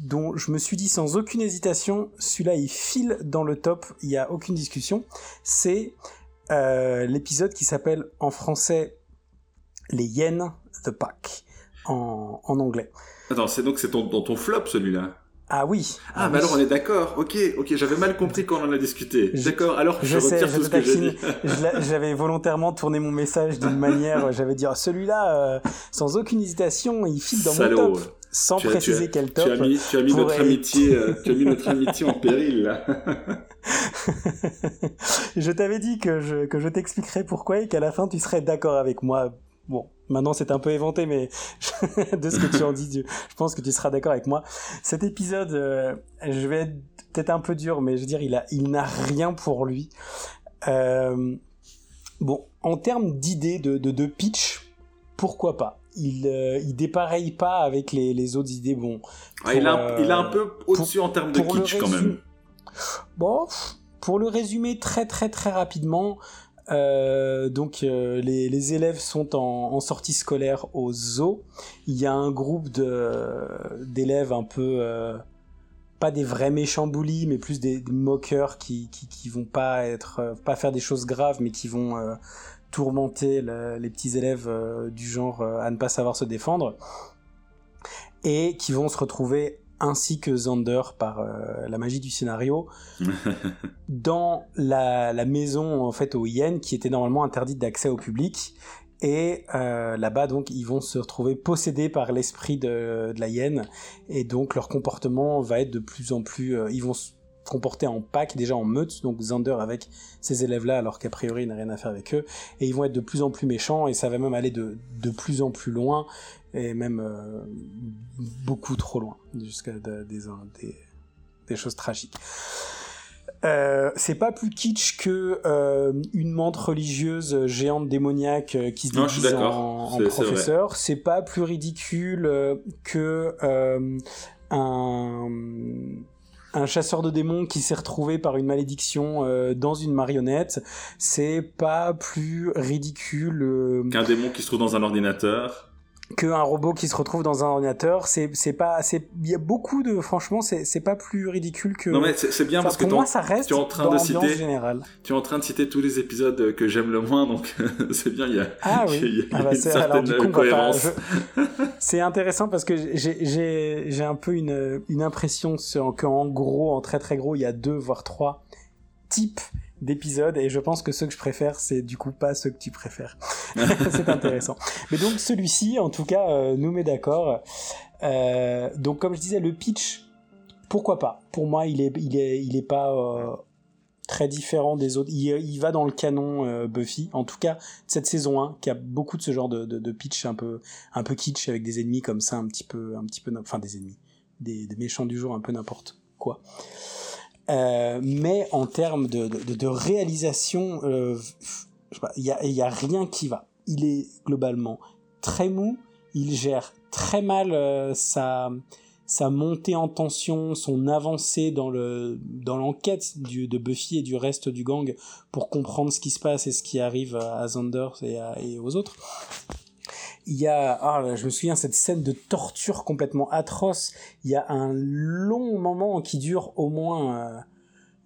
B: dont je me suis dit sans aucune hésitation, celui-là il file dans le top, il n'y a aucune discussion. C'est euh, l'épisode qui s'appelle en français Les Yen the Pack en, en anglais.
A: Attends, c'est donc c'est ton, dans ton flop celui-là
B: ah oui.
A: Ah,
B: ah
A: mais alors on est d'accord. Ok, ok, j'avais mal compris quand on en a discuté. D'accord. Alors je, je retire tout ce que j'ai dit.
B: j'avais volontairement tourné mon message d'une [laughs] manière. J'avais dit oh, celui-là, euh, sans aucune hésitation, il file dans mon top, sans préciser quel top.
A: Tu as mis, tu as mis notre amitié, euh, tu as mis notre amitié en péril là. [laughs]
B: je t'avais dit que je que je t'expliquerais pourquoi et qu'à la fin tu serais d'accord avec moi. Bon, Maintenant, c'est un peu éventé, mais [laughs] de ce que tu en dis, je pense que tu seras d'accord avec moi. Cet épisode, euh, je vais être peut-être un peu dur, mais je veux dire, il a, il n'a rien pour lui. Euh, bon, en termes d'idées de, de, pitch, pourquoi pas? Il, euh, il dépareille pas avec les, les autres idées. Bon,
A: ah, il, a, il a un peu au-dessus en termes de kitsch quand même.
B: Bon, pour le résumer très très très rapidement, euh, donc euh, les, élèves sont en, sortie scolaire au zoo. Il y a un groupe d'élèves un peu euh, pas des vrais méchants bullies, mais plus des, moqueurs qui, qui, vont pas être pas faire des choses graves, mais qui vont tourmenter les petits élèves du genre à ne pas savoir se défendre et qui vont se retrouver ainsi que Zander par euh, la magie du scénario. [laughs] Dans la, maison en fait aux hyènes qui était normalement interdite d'accès au public. Et euh, là-bas donc ils vont se retrouver possédés par l'esprit de, la hyène et donc leur comportement va être de plus en plus euh, ils vont se comporter en pack déjà en meute. Donc Zander avec ces élèves là alors qu'a priori il n'a rien à faire avec eux. Et ils vont être de plus en plus méchants. Et ça va même aller de, de plus en plus loin et même euh, beaucoup trop loin, jusqu'à des, des, des, choses tragiques. Euh, c'est pas plus kitsch que euh, une montre religieuse géante démoniaque qui se déguise en, en professeur. C'est pas plus ridicule que un un chasseur de démons qui s'est retrouvé par une malédiction dans une marionnette, c'est pas plus ridicule
A: qu'un démon qui se trouve dans un ordinateur
B: qu'un robot qui se retrouve dans un ordinateur c'est pas il y a beaucoup de franchement c'est pas plus ridicule que
A: non mais c'est bien parce que
B: moi ça reste tu es en train de citer générale.
A: tu es en train de citer tous les épisodes que j'aime le moins donc [laughs] c'est bien il y a
B: ah oui y a, ah bah une certaine cohérence c'est intéressant parce que j'ai un peu une une impression qu'en gros en très très gros il y a deux voire trois types d'épisodes et je pense que ceux que je préfère c'est du coup pas ceux que tu préfères. [laughs] C'est intéressant. Mais donc celui-ci en tout cas euh, nous met d'accord. Euh, donc comme je disais le pitch pourquoi pas? Pour moi il est il est il est pas euh, très différent des autres. Il, va dans le canon Buffy. En tout cas cette saison 1 qui a beaucoup de ce genre de, pitch un peu un peu kitsch avec des ennemis comme ça un petit peu un petit peu enfin des ennemis. Des méchants du jour un peu n'importe quoi euh, mais en termes de, réalisation, euh, il n'y a, a rien qui va. Il est globalement très mou, il gère très mal euh, sa, montée en tension, son avancée dans le dans l'enquête de Buffy et du reste du gang pour comprendre ce qui se passe et ce qui arrive à Xander et aux autres il y a, ah, je me souviens cette scène de torture complètement atroce. Il y a un long moment qui dure au moins euh,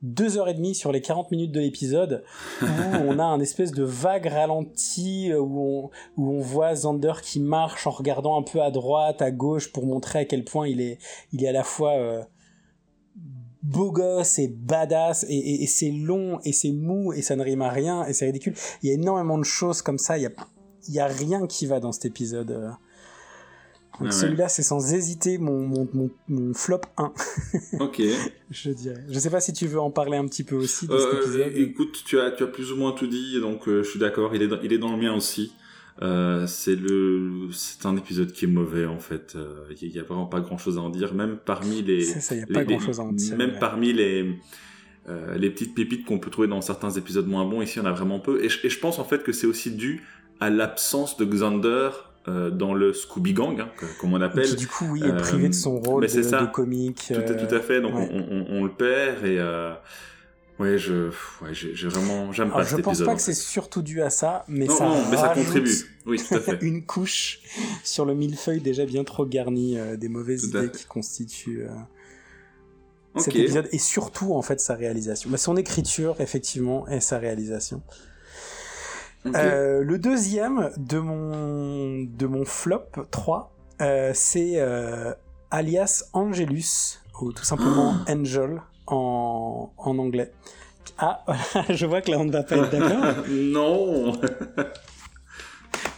B: deux heures et demie sur les 40 minutes de l'épisode [laughs] où on a un espèce de vague ralenti euh, où on, où on voit Zander qui marche en regardant un peu à droite, à gauche pour montrer à quel point il est, il est à la fois euh, beau gosse et badass et, et c'est long et c'est mou et ça ne rime à rien et c'est ridicule. Il y a énormément de choses comme ça. Il y a il y a rien qui va dans cet épisode. Euh. Donc celui-là, c'est sans hésiter mon, mon, mon, flop 1. [laughs]
A: ok.
B: Je dirais. Je sais pas si tu veux en parler un petit peu aussi de cet euh, épisode.
A: Écoute, tu as, tu as plus ou moins tout dit, donc euh, je suis d'accord. Il est, dans, il est dans le mien aussi. c'est le, c'est un épisode qui est mauvais en fait. Il y, a vraiment pas grand chose à en dire, même parmi les.
B: C'est ça, il y a pas grand chose à en dire.
A: Même parmi les. les petites pépites qu'on peut trouver dans certains épisodes moins bons, ici on a vraiment peu. Et je, et je pense en fait que c'est aussi dû à l'absence de Xander euh, dans le Scooby Gang, hein, comme on appelle.
B: Qui du coup, oui, est privé de son rôle de, ça. de, comique.
A: Tout,
B: euh,
A: tout, à fait. Donc on, on, le perd et euh, ouais, je, ouais, j'ai vraiment, j'aime pas cet
B: épisode.
A: Je
B: pense pas que c'est surtout dû à ça, mais
A: non,
B: ça,
A: non, mais ça contribue. Oui, tout à fait. [laughs]
B: une couche sur le millefeuille déjà bien trop garni euh, des mauvaises idées qui constituent. Cet épisode et surtout en fait sa réalisation, mais son écriture effectivement et sa réalisation. Euh, le deuxième de mon, de mon flop 3, euh, c'est euh, alias Angelus, ou tout simplement [gasps] Angel en, en anglais. Ah, [laughs] je vois que là on ne va pas être d'accord. [laughs]
A: non [laughs]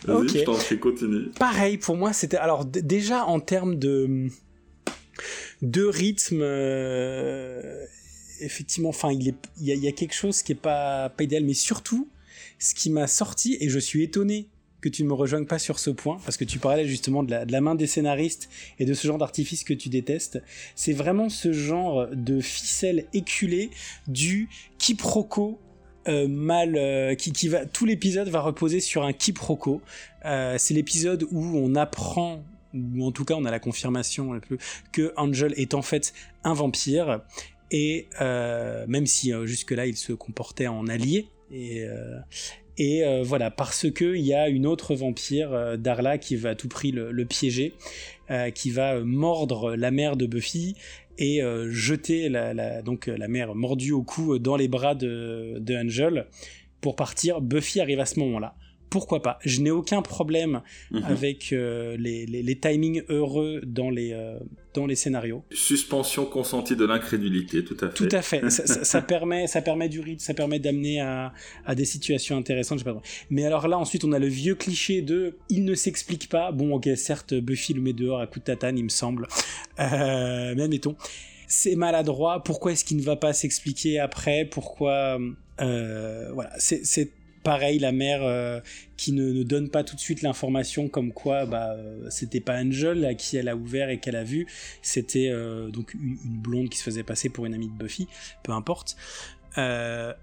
A: Vas-y, je t'en prie, continue.
B: Pareil, pour moi, c'était... Alors, déjà, en termes de, de rythme, effectivement, enfin, il, il, y a, quelque chose qui est pas, pas idéal, mais surtout, ce qui m'a sorti, et je suis étonné que tu ne me rejoignes pas sur ce point, parce que tu parlais justement de la, main des scénaristes et de ce genre d'artifice que tu détestes. C'est vraiment ce genre de ficelle éculée du quiproquo euh, mal euh, qui, qui va tout l'épisode va reposer sur un quiproquo euh, c'est l'épisode où on apprend ou en tout cas on a la confirmation que Angel est en fait un vampire et euh, même si jusque là il se comportait en allié et euh, euh, voilà, parce que il y a une autre vampire, euh, Darla, qui va à tout prix le, piéger, qui va mordre la mère de Buffy et jeter la, la, donc la mère mordue au cou dans les bras de, de Angel pour partir. Buffy arrive à ce moment-là pourquoi pas Je n'ai aucun problème mmh. avec euh, les, les, les, timings heureux dans les, euh, dans les scénarios.
A: Suspension consentie de l'incrédulité, tout à fait.
B: Tout à fait. ça, ça, ça, [laughs] permet, ça permet du rythme, ça permet d'amener à, à, des situations intéressantes. Pas Mais alors là, ensuite, on a le vieux cliché de il ne s'explique pas. Bon, ok, certes, Buffy le met dehors à coup de tatane, il me semble. Euh, mais admettons c'est maladroit, pourquoi est-ce qu'il ne va pas s'expliquer après, pourquoi... Euh, voilà, c'est pareil la mère euh, qui ne, ne, donne pas tout de suite l'information comme quoi bah euh, c'était pas Angel à qui elle a ouvert et qu'elle a vu. C'était euh, donc une, une, blonde qui se faisait passer pour une amie de Buffy peu importe.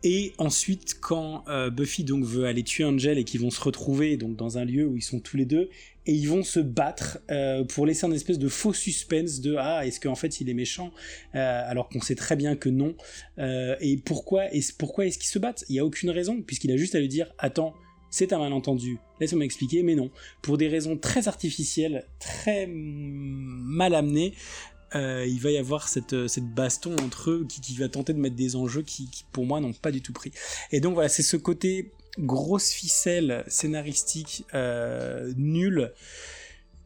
B: Et ensuite, quand Buffy donc veut aller tuer Angel et qu'ils vont se retrouver donc dans un lieu où ils sont tous les deux et ils vont se battre euh, pour laisser un espèce de faux suspense de ah est-ce qu'en fait il est méchant alors qu'on sait très bien que non et pourquoi est pourquoi est-ce qu'ils se battent? Il y a aucune raison puisqu'il a juste à lui dire attends c'est un malentendu, laisse-moi m'expliquer, mais non. Pour des raisons très artificielles, très mal amenées, euh, il va y avoir cette, euh, cette baston entre eux qui, qui, va tenter de mettre des enjeux qui, qui pour moi n'ont pas du tout pris. Et donc voilà, c'est ce côté grosse ficelle scénaristique euh, nul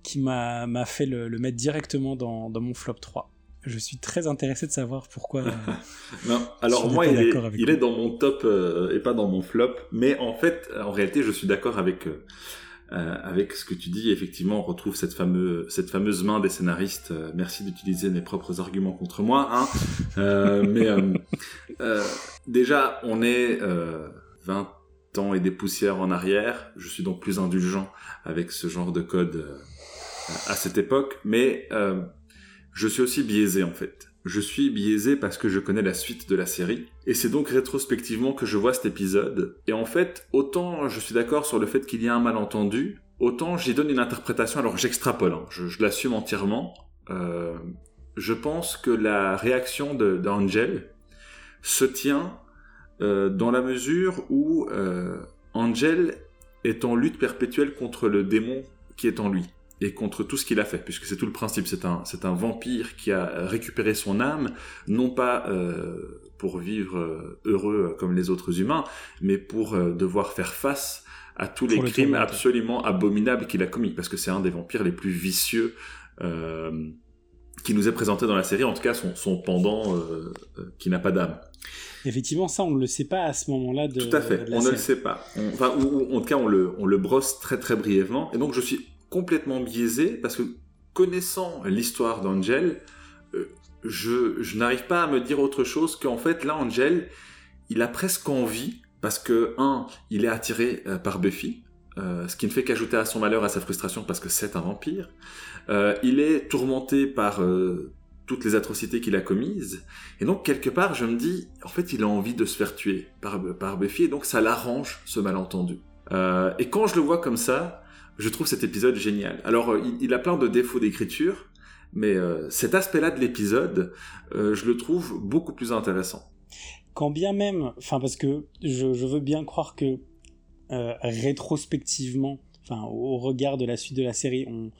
B: qui m'a fait le, le, mettre directement dans, dans mon flop 3 je suis très intéressé de savoir pourquoi. [laughs]
A: non, alors moi, il, est, il est, dans mon top euh, et pas dans mon flop, mais en fait, en réalité, je suis d'accord avec euh, euh, avec ce que tu dis, effectivement, on retrouve cette fameuse, cette fameuse main des scénaristes. Euh, merci d'utiliser mes propres arguments contre moi. Hein. Euh, mais euh, déjà, on est 20 et des poussières en arrière. Je suis donc plus indulgent avec ce genre de code à cette époque. Mais je suis aussi biaisé, en fait je suis biaisé parce que je connais la suite de la série, et c'est donc rétrospectivement que je vois cet épisode, et en fait, autant je suis d'accord sur le fait qu'il y a un malentendu, autant j'y donne une interprétation, alors j'extrapole, hein, je, je l'assume entièrement, euh, je pense que la réaction d'Angel se tient euh, dans la mesure où euh, Angel est en lutte perpétuelle contre le démon qui est en lui et contre tout ce qu'il a fait, puisque c'est tout le principe. C'est un, c'est un vampire qui a récupéré son âme, non pas euh, pour vivre euh, heureux comme les autres humains, mais pour euh, devoir faire face à tous les crimes absolument abominables qu'il a commis, parce que c'est un des vampires les plus vicieux euh, qui nous est présenté dans la série, en tout cas son, son pendant euh, qui n'a pas d'âme.
B: Effectivement, ça, on ne le sait pas à ce moment-là. De,
A: Tout à fait, on série. ne le sait pas. On, enfin, ou, ou, en tout cas, on le, on le brosse très très brièvement. Et donc, je suis complètement biaisé parce que connaissant l'histoire d'Angel, euh, je, je n'arrive pas à me dire autre chose qu'en fait là Angel, il a presque envie parce que un, il est attiré euh, par Buffy, euh, ce qui ne fait qu'ajouter à son malheur, à sa frustration parce que c'est un vampire. Euh, il est tourmenté par euh, toutes les atrocités qu'il a commises et donc quelque part je me dis en fait il a envie de se faire tuer par, par Buffy et donc ça l'arrange ce malentendu. et quand je le vois comme ça, je trouve cet épisode génial. Alors, euh, il, a plein de défauts d'écriture, mais euh, cet aspect-là de l'épisode, euh, je le trouve beaucoup plus intéressant.
B: Quand bien même, enfin parce que je, je, veux bien croire que euh, rétrospectivement, enfin au regard de la suite de la série, on,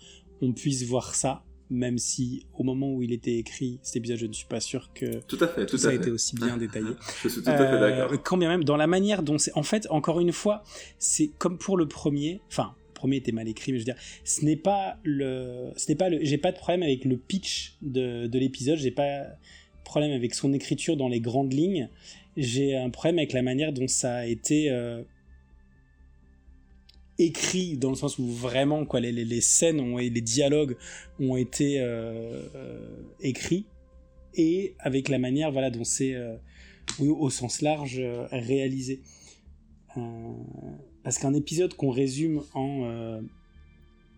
B: on puisse voir ça, même si au moment où il était écrit cet épisode, je ne suis pas sûr que
A: tout, à fait, tout,
B: tout ça
A: a
B: été aussi bien détaillé. [laughs]
A: je suis tout à fait d'accord.
B: Quand bien même, dans la manière dont c'est, en fait, encore une fois, c'est comme pour le premier, enfin premier était mal écrit, mais je veux dire, ce n'est pas le, ce n'est pas le, j'ai pas de problème avec le pitch de, de l'épisode, j'ai pas de problème avec son écriture dans les grandes lignes, j'ai un problème avec la manière dont ça a été euh, écrit, dans le sens où vraiment, quoi, les, les, scènes et les dialogues ont été euh, euh, écrits, et avec la manière, voilà, dont c'est, euh, au sens large, réalisé. parce qu'un épisode qu'on résume en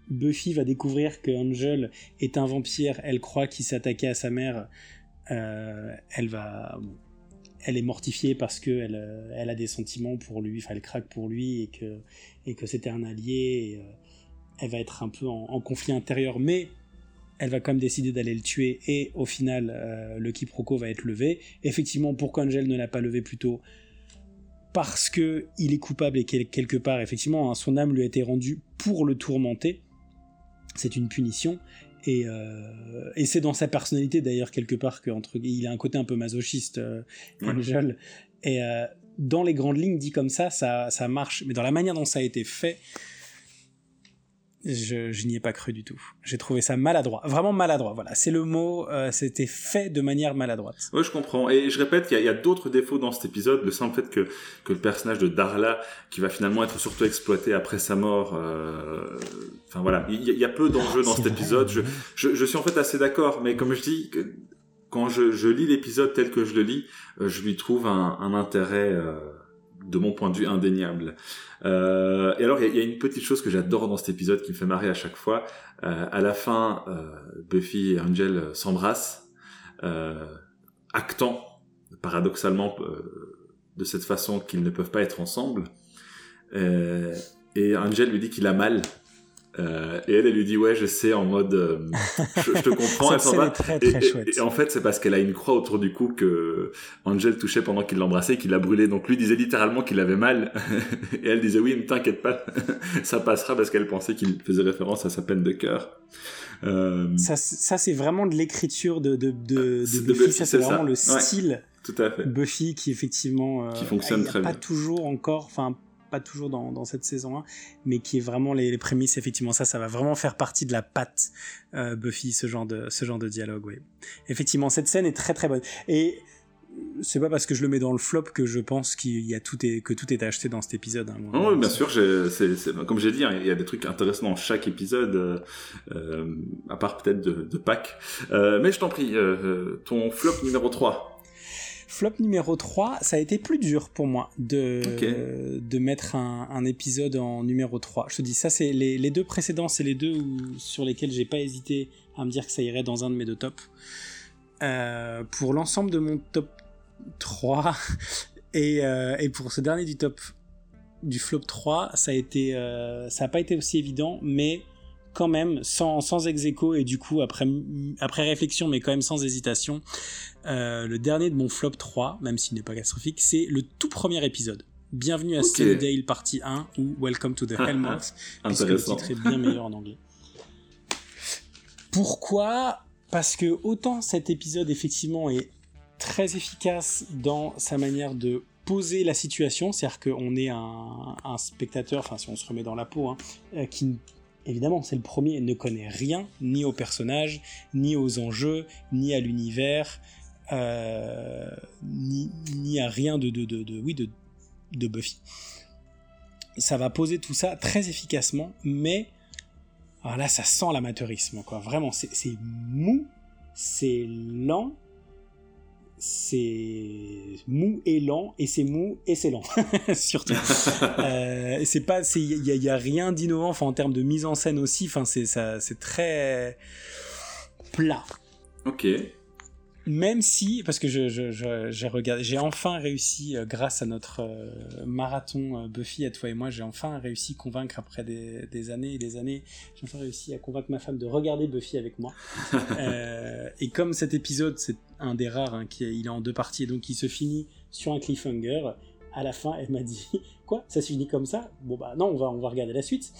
B: Buffy va découvrir que Angel est un vampire, elle croit qu'il s'attaquait à sa mère, elle va elle est mortifiée parce que elle, euh, elle, a des sentiments pour lui, enfin elle craque pour lui et que, c'était un allié. Euh, elle va être un peu en, conflit intérieur, mais elle va quand même décider d'aller le tuer et au final euh, le quiproquo va être levé. Effectivement, pourquoi Angel ne l'a pas levé plus tôt? Parce que il est coupable et quelque part, effectivement, hein, son âme lui a été rendue pour le tourmenter. C'est une punition euh, et, c'est dans sa personnalité d'ailleurs quelque part qu'entre il a un côté un peu masochiste, euh, Angel. Et euh, dans les grandes lignes dit comme ça, ça, ça marche. Mais dans la manière dont ça a été fait, je, n'y ai pas cru du tout. J'ai trouvé ça maladroit, vraiment maladroit. Voilà, c'est le mot. Euh, c'était fait de manière maladroite.
A: Oui, je comprends. Et je répète, il y a, d'autres défauts dans cet épisode. Le simple fait que que le personnage de Darla, qui va finalement être surtout exploité après sa mort. Euh... Enfin voilà, il y, a peu d'enjeux dans cet épisode. Je, je, je, suis en fait assez d'accord, mais comme je dis, quand je, je lis l'épisode tel que je le lis, euh, je lui trouve un, un intérêt. Euh de mon point de vue indéniable. Euh, et alors il y, a une petite chose que j'adore dans cet épisode qui me fait marrer à chaque fois. Euh, à la fin, euh, Buffy et Angel s'embrassent, actant paradoxalement de cette façon qu'ils ne peuvent pas être ensemble. et Angel lui dit qu'il a mal euh, et elle, elle lui dit ouais, je sais, en mode, euh, je, te comprends. [laughs]
B: elle s'en va. Très, très
A: et, et, en fait, c'est parce qu'elle a une croix autour du cou que Angel touchait pendant qu'il l'embrassait, qu'il l'a brûlé. Donc lui disait littéralement qu'il avait mal, [laughs] et elle disait oui, ne t'inquiète pas, [laughs] ça passera parce qu'elle pensait qu'il faisait référence à sa peine de cœur.
B: Euh... Ça, ça c'est vraiment de l'écriture de, de, de, de Buffy. Ça, c'est vraiment le style.
A: tout à fait.
B: Buffy qui effectivement
A: qui fonctionne très
B: pas
A: bien.
B: Pas toujours encore, enfin pas toujours dans, cette saison 1, mais qui est vraiment les, prémices, effectivement, ça, ça va vraiment faire partie de la patte euh, Buffy, ce genre de, ce genre de dialogue, oui. Effectivement, cette scène est très très bonne. Et c'est pas parce que je le mets dans le flop que je pense qu'il y a tout que tout est acheté dans cet épisode. Hein,
A: moi, oui, bien sûr, comme j'ai dit, hein, il y a des trucs intéressants dans chaque épisode, euh, euh à part peut-être de, Pâques. Mais je t'en prie, ton flop numéro 3.
B: Flop numéro 3, ça a été plus dur pour moi de, de mettre un, un, épisode en numéro 3. Je te dis, ça, c'est les, les, deux précédents, c'est les deux où, sur lesquels j'ai pas hésité à me dire que ça irait dans un de mes deux tops. Euh, pour l'ensemble de mon top 3 [laughs] et, euh, et, pour ce dernier du top du flop 3, ça a été, euh, ça a pas été aussi évident, mais quand même sans, sans ex et du coup après, après réflexion mais quand même sans hésitation euh, le dernier de mon flop 3 même s'il n'est pas catastrophique c'est le tout premier épisode. Bienvenue à okay. Sunnydale partie 1 ou Welcome to the Hellmouth [laughs] puisque le titre est bien meilleur en anglais. Pourquoi? Parce que autant cet épisode effectivement est très efficace dans sa manière de poser la situation, c'est-à-dire qu'on est un, un, spectateur, enfin si on se remet dans la peau, hein, euh, qui évidemment, c'est le premier, ne connaît rien, ni au personnage, ni aux enjeux, ni à l'univers, euh, ni, à rien de, de, de, oui, de, de Buffy. Ça va poser tout ça très efficacement, mais là, ça sent l'amateurisme, quoi. Vraiment, c'est mou, c'est lent, c'est mou et lent et c'est mou et c'est lent [laughs] surtout. [laughs] Euh, c'est pas il y, y, a rien d'innovant enfin en termes de mise en scène aussi enfin c'est ça c'est très plat.
A: Ok.
B: Même si, parce que j'ai je, je, regardé, j'ai enfin réussi, euh, grâce à notre euh, marathon Buffy, à toi et moi, j'ai enfin réussi à convaincre après des, des, années et des années, j'ai enfin réussi à convaincre ma femme de regarder Buffy avec moi. [laughs] Et comme cet épisode, c'est un des rares, hein, qui il est en deux parties, et donc il se finit sur un cliffhanger, à la fin, elle m'a dit, [laughs] quoi, ça se finit comme ça? Bon bah non, on va, on va regarder la suite.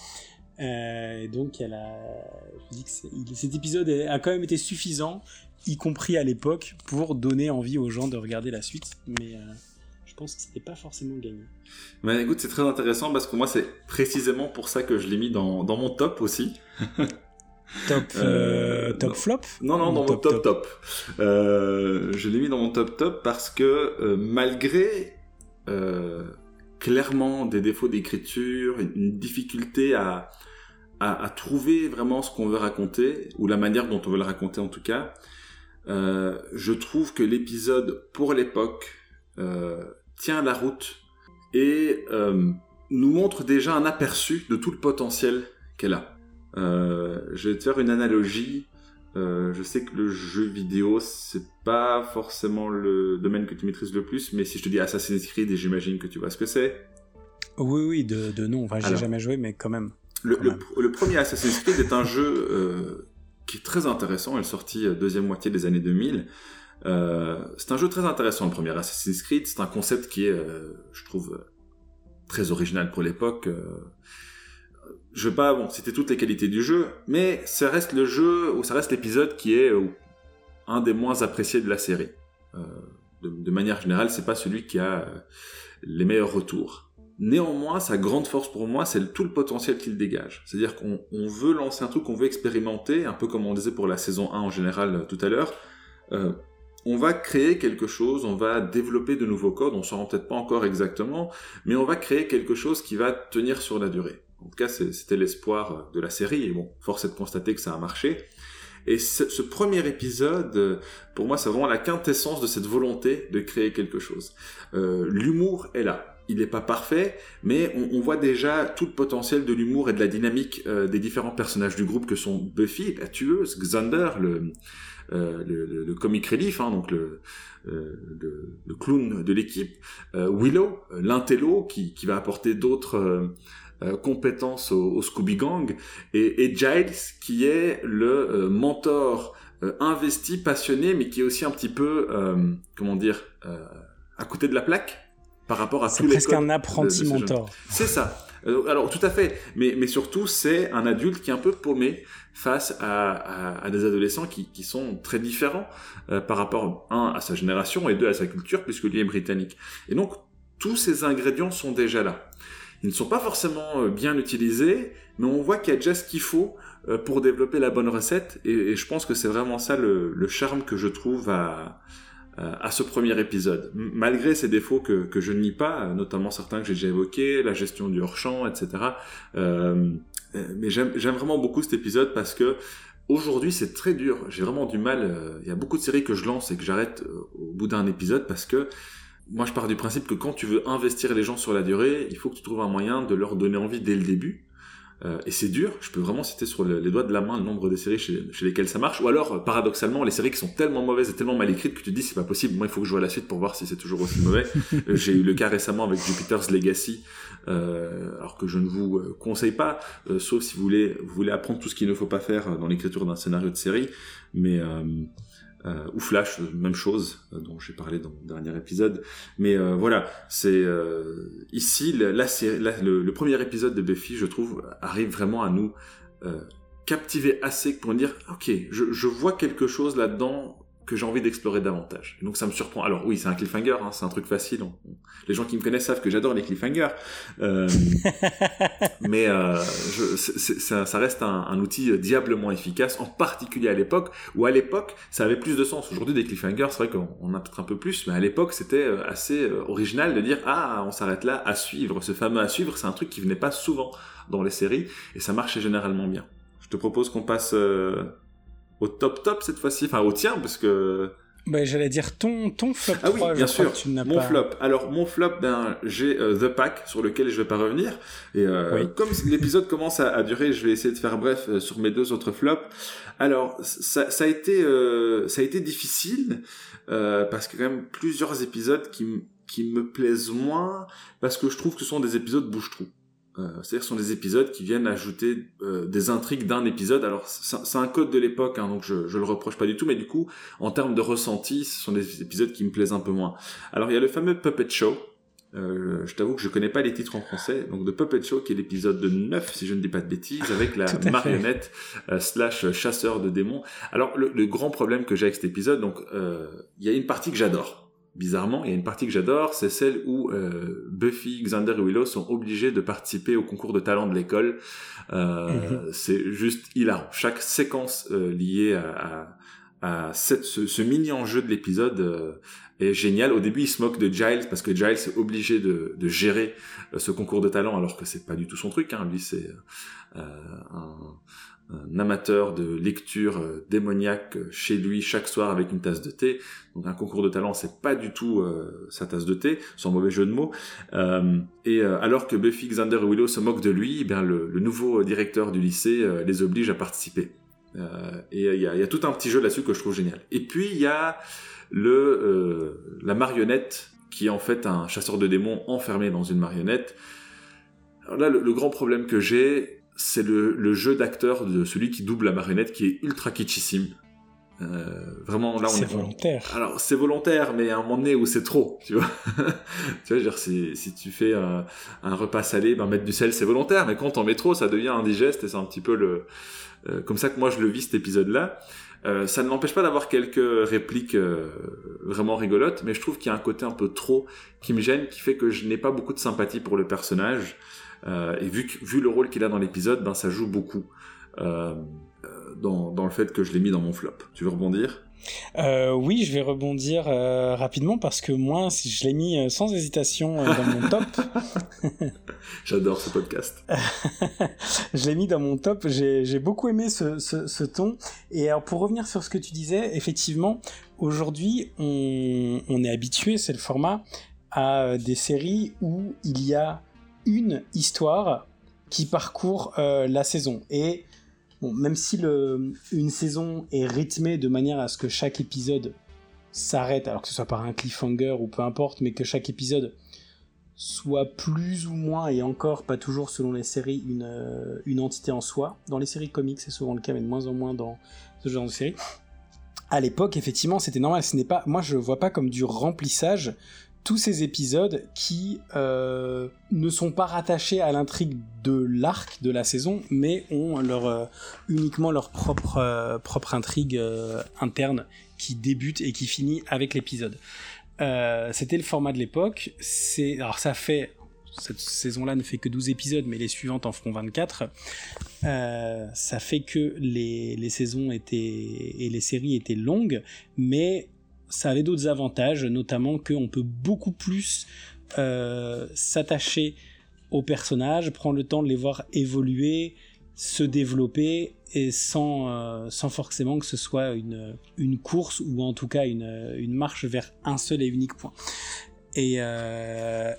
B: Euh, donc elle a, je dis que cet épisode a quand même été suffisant y compris à l'époque, pour donner envie aux gens de regarder la suite. Mais euh, je pense que c'était pas forcément gagné.
A: Mais écoute, c'est très intéressant parce que moi, c'est précisément pour ça que je l'ai mis dans, dans, mon top aussi. [laughs]
B: top, euh, top flop
A: Non, non, dans mon top top. Euh, je l'ai mis dans mon top top parce que euh, malgré euh, clairement des défauts d'écriture, une difficulté à, à, à, trouver vraiment ce qu'on veut raconter, ou la manière dont on veut le raconter en tout cas, euh, je trouve que l'épisode, pour l'époque, euh, tient la route et euh, nous montre déjà un aperçu de tout le potentiel qu'elle a. Euh, je vais te faire une analogie. Euh, je sais que le jeu vidéo, c'est pas forcément le domaine que tu maîtrises le plus, mais si je te dis Assassin's Creed, et j'imagine que tu vois ce que c'est.
B: Oui, oui, de, de nom. Enfin, j'ai jamais joué, mais quand même.
A: Le, le, premier Assassin's Creed est un jeu euh, qui est très intéressant. Il est sorti deuxième moitié des années 2000. Euh, c'est un jeu très intéressant, le premier Assassin's Creed. C'est un concept qui est, euh, je trouve, très original pour l'époque. Euh, je veux pas, bon, c'était toutes les qualités du jeu, mais ça reste le jeu, ou ça reste l'épisode qui est un des moins appréciés de la série. De, manière générale, c'est pas celui qui a les meilleurs retours. Néanmoins, sa grande force pour moi, c'est tout le potentiel qu'il dégage. C'est-à-dire qu'on veut lancer un truc, qu'on veut expérimenter, un peu comme on disait pour la saison 1 en général tout à l'heure on va créer quelque chose, on va développer de nouveaux codes, on s'en rend peut-être pas encore exactement, mais on va créer quelque chose qui va tenir sur la durée. En tout cas, c'était l'espoir de la série, et bon, force est de constater que ça a marché. Et ce, premier épisode, pour moi, c'est vraiment la quintessence de cette volonté de créer quelque chose. Euh, l'humour est là. Il n'est pas parfait, mais on, voit déjà tout le potentiel de l'humour et de la dynamique euh, des différents personnages du groupe que sont Buffy, la tueuse, Xander, le, euh, comic relief, hein, donc le, euh, le, clown de l'équipe, Willow, l'intello, qui va apporter d'autres compétences au, Scooby Gang, et, et, Giles, qui est le mentor investi, passionné, mais qui est aussi un petit peu, comment dire, à côté de la plaque par rapport à tous les
B: C'est presque un apprenti mentor.
A: C'est ça. Alors tout à fait, mais, mais surtout c'est un adulte qui est un peu paumé, face à, des adolescents qui, sont très différents euh, par rapport, un, à sa génération et deux, à sa culture, puisque lui est britannique. Et donc, tous ces ingrédients sont déjà là. Ils ne sont pas forcément euh, bien utilisés, mais on voit qu'il y a déjà ce qu'il faut euh, pour développer la bonne recette, et, je pense que c'est vraiment ça le, charme que je trouve à, ce premier épisode. Malgré ces défauts que, je ne nie pas, notamment certains que j'ai déjà évoqués, la gestion du hors-champ, etc. Euh, euh, mais j'aime vraiment beaucoup cet épisode parce que aujourd'hui c'est très dur. J'ai vraiment du mal. Euh, il y a beaucoup de séries que je lance et que j'arrête euh, au bout d'un épisode parce que moi je pars du principe que quand tu veux investir les gens sur la durée, il faut que tu trouves un moyen de leur donner envie dès le début. Euh, et c'est dur, je peux vraiment citer sur les doigts de la main le nombre de séries chez, lesquelles ça marche, ou alors euh, paradoxalement les séries qui sont tellement mauvaises et tellement mal écrites que tu te dis c'est pas possible, moi il faut que je vois la suite pour voir si c'est toujours aussi mauvais. [laughs] Euh, j'ai eu le cas récemment avec Jupiter's Legacy, alors que je ne vous conseille pas, sauf si vous voulez, vous voulez apprendre tout ce qu'il ne faut pas faire dans l'écriture d'un scénario de série, mais euh, ou Flash, même chose, euh, dont j'ai parlé dans le dernier épisode. Mais euh, voilà, c'est ici la, le, premier épisode de Buffy, je trouve, arrive vraiment à nous captiver assez pour dire, ok, je, je vois quelque chose là-dedans que j'ai envie d'explorer davantage. donc ça me surprend. Alors oui, c'est un cliffhanger, hein, c'est un truc facile. Les gens qui me connaissent savent que j'adore les cliffhangers. Euh... [laughs] mais euh, je, ça, ça, reste un, un, outil diablement efficace, en particulier à l'époque, où à l'époque, ça avait plus de sens. Aujourd'hui, des cliffhangers, c'est vrai qu'on a peut-être un peu plus, mais à l'époque, c'était euh, assez euh, original de dire, ah, on s'arrête là, à suivre. Ce fameux à suivre, c'est un truc qui venait pas souvent dans les séries, et ça marchait généralement bien. Je te propose qu'on passe... Euh au top top cette fois-ci, enfin au tien, parce que.
B: Bah, j'allais dire ton, ton flop.
A: Ah oui, bien sûr. mon flop. Alors, mon flop, ben, j'ai euh, The Pack sur lequel je vais pas revenir. Et euh, comme l'épisode commence à, durer, je vais essayer de faire bref euh, sur mes deux autres flops. Alors, ça, ça a été, ça a été difficile parce qu'il y a quand même plusieurs épisodes qui, qui me plaisent moins parce que je trouve que ce sont des épisodes bouche-trou. Euh, c'est-à-dire ce sont des épisodes qui viennent ajouter euh, des intrigues d'un épisode. Alors c'est un code de l'époque, hein, donc je, je le reproche pas du tout, mais du coup, en termes de ressenti, ce sont des épisodes qui me plaisent un peu moins. Alors il y a le fameux Puppet Show. Euh, je t'avoue que je connais pas les titres en français. Donc de Puppet Show, qui est l'épisode de 9, si je ne dis pas de bêtises, avec la [laughs] marionnette slash chasseur de démons. Alors le, le grand problème que j'ai avec cet épisode, donc il y a une partie que j'adore bizarrement, il y a une partie que j'adore, c'est celle où euh, Buffy, Xander et Willow sont obligés de participer au concours de talent de l'école. Euh, mhm. C'est juste hilarant. Chaque séquence euh, liée à, à, cette, ce, mini enjeu de l'épisode est génial. Au début, il se moque de Giles parce que Giles est obligé de, de gérer ce concours de talent alors que c'est pas du tout son truc. Hein. Lui, c'est un, un amateur de lecture euh, démoniaque chez lui chaque soir avec une tasse de thé. Donc un concours de talent, c'est pas du tout sa tasse de thé, sans mauvais jeu de mots. et alors que Buffy, Xander et Willow se moquent de lui, eh bien le, nouveau directeur du lycée les oblige à participer. et il y, y, a tout un petit jeu là-dessus que je trouve génial. Et puis il y a le la marionnette qui est en fait un chasseur de démons enfermé dans une marionnette. Alors là, le, grand problème que j'ai, c'est le, jeu d'acteur de celui qui double la marionnette, qui est ultra kitschissime. Euh, vraiment, là, on
B: est. C'est volontaire.
A: Alors, c'est volontaire, mais à un moment donné où c'est trop, tu vois. [laughs] tu vois, dire, si, si tu fais un, repas salé, ben, mettre du sel, c'est volontaire, mais quand on met trop, ça devient indigeste, et c'est un petit peu le, euh, comme ça que moi je le vis cet épisode-là. Euh, ça ne m'empêche pas d'avoir quelques répliques euh, vraiment rigolotes, mais je trouve qu'il y a un côté un peu trop qui me gêne, qui fait que je n'ai pas beaucoup de sympathie pour le personnage. Euh, et vu, vu le rôle qu'il a dans l'épisode, ben ça joue beaucoup dans, dans le fait que je l'ai mis dans mon flop. Tu veux rebondir?
B: Euh, oui, je vais rebondir euh, rapidement parce que moi, je l'ai mis euh, sans hésitation dans mon top. [laughs]
A: J'adore ce podcast. [laughs]
B: je l'ai mis dans mon top. J'ai beaucoup aimé ce, ce, ton. Et alors, pour revenir sur ce que tu disais, effectivement, aujourd'hui, on, on est habitué, c'est le format, à des séries où il y a une histoire qui parcourt la saison. Et même si une saison est rythmée de manière à ce que chaque épisode s'arrête, alors que ce soit par un cliffhanger ou peu importe, mais que chaque épisode soit plus ou moins, et encore pas toujours selon les séries, une, euh, une entité en soi. Dans les séries comiques, c'est souvent le cas, mais de moins en moins dans ce genre de séries. À l'époque, effectivement, c'était normal. Ce n'est pas, moi, je vois pas comme du remplissage tous ces épisodes qui euh, ne sont pas rattachés à l'intrigue de l'arc de la saison, mais ont leur, euh, uniquement leur propre, euh, intrigue interne qui débute et qui finit avec l'épisode. C'était le format de l'époque. Alors ça fait cette saison-là ne fait que 12 épisodes, mais les suivantes en feront 24. ça fait que les, les saisons étaient et les séries étaient longues, mais ça avait d'autres avantages, notamment qu'on peut beaucoup plus euh, s'attacher aux personnages, prendre le temps de les voir évoluer, se développer, et sans, euh, sans forcément que ce soit une, une course ou en tout cas une, une marche vers un seul et unique point. Et, euh,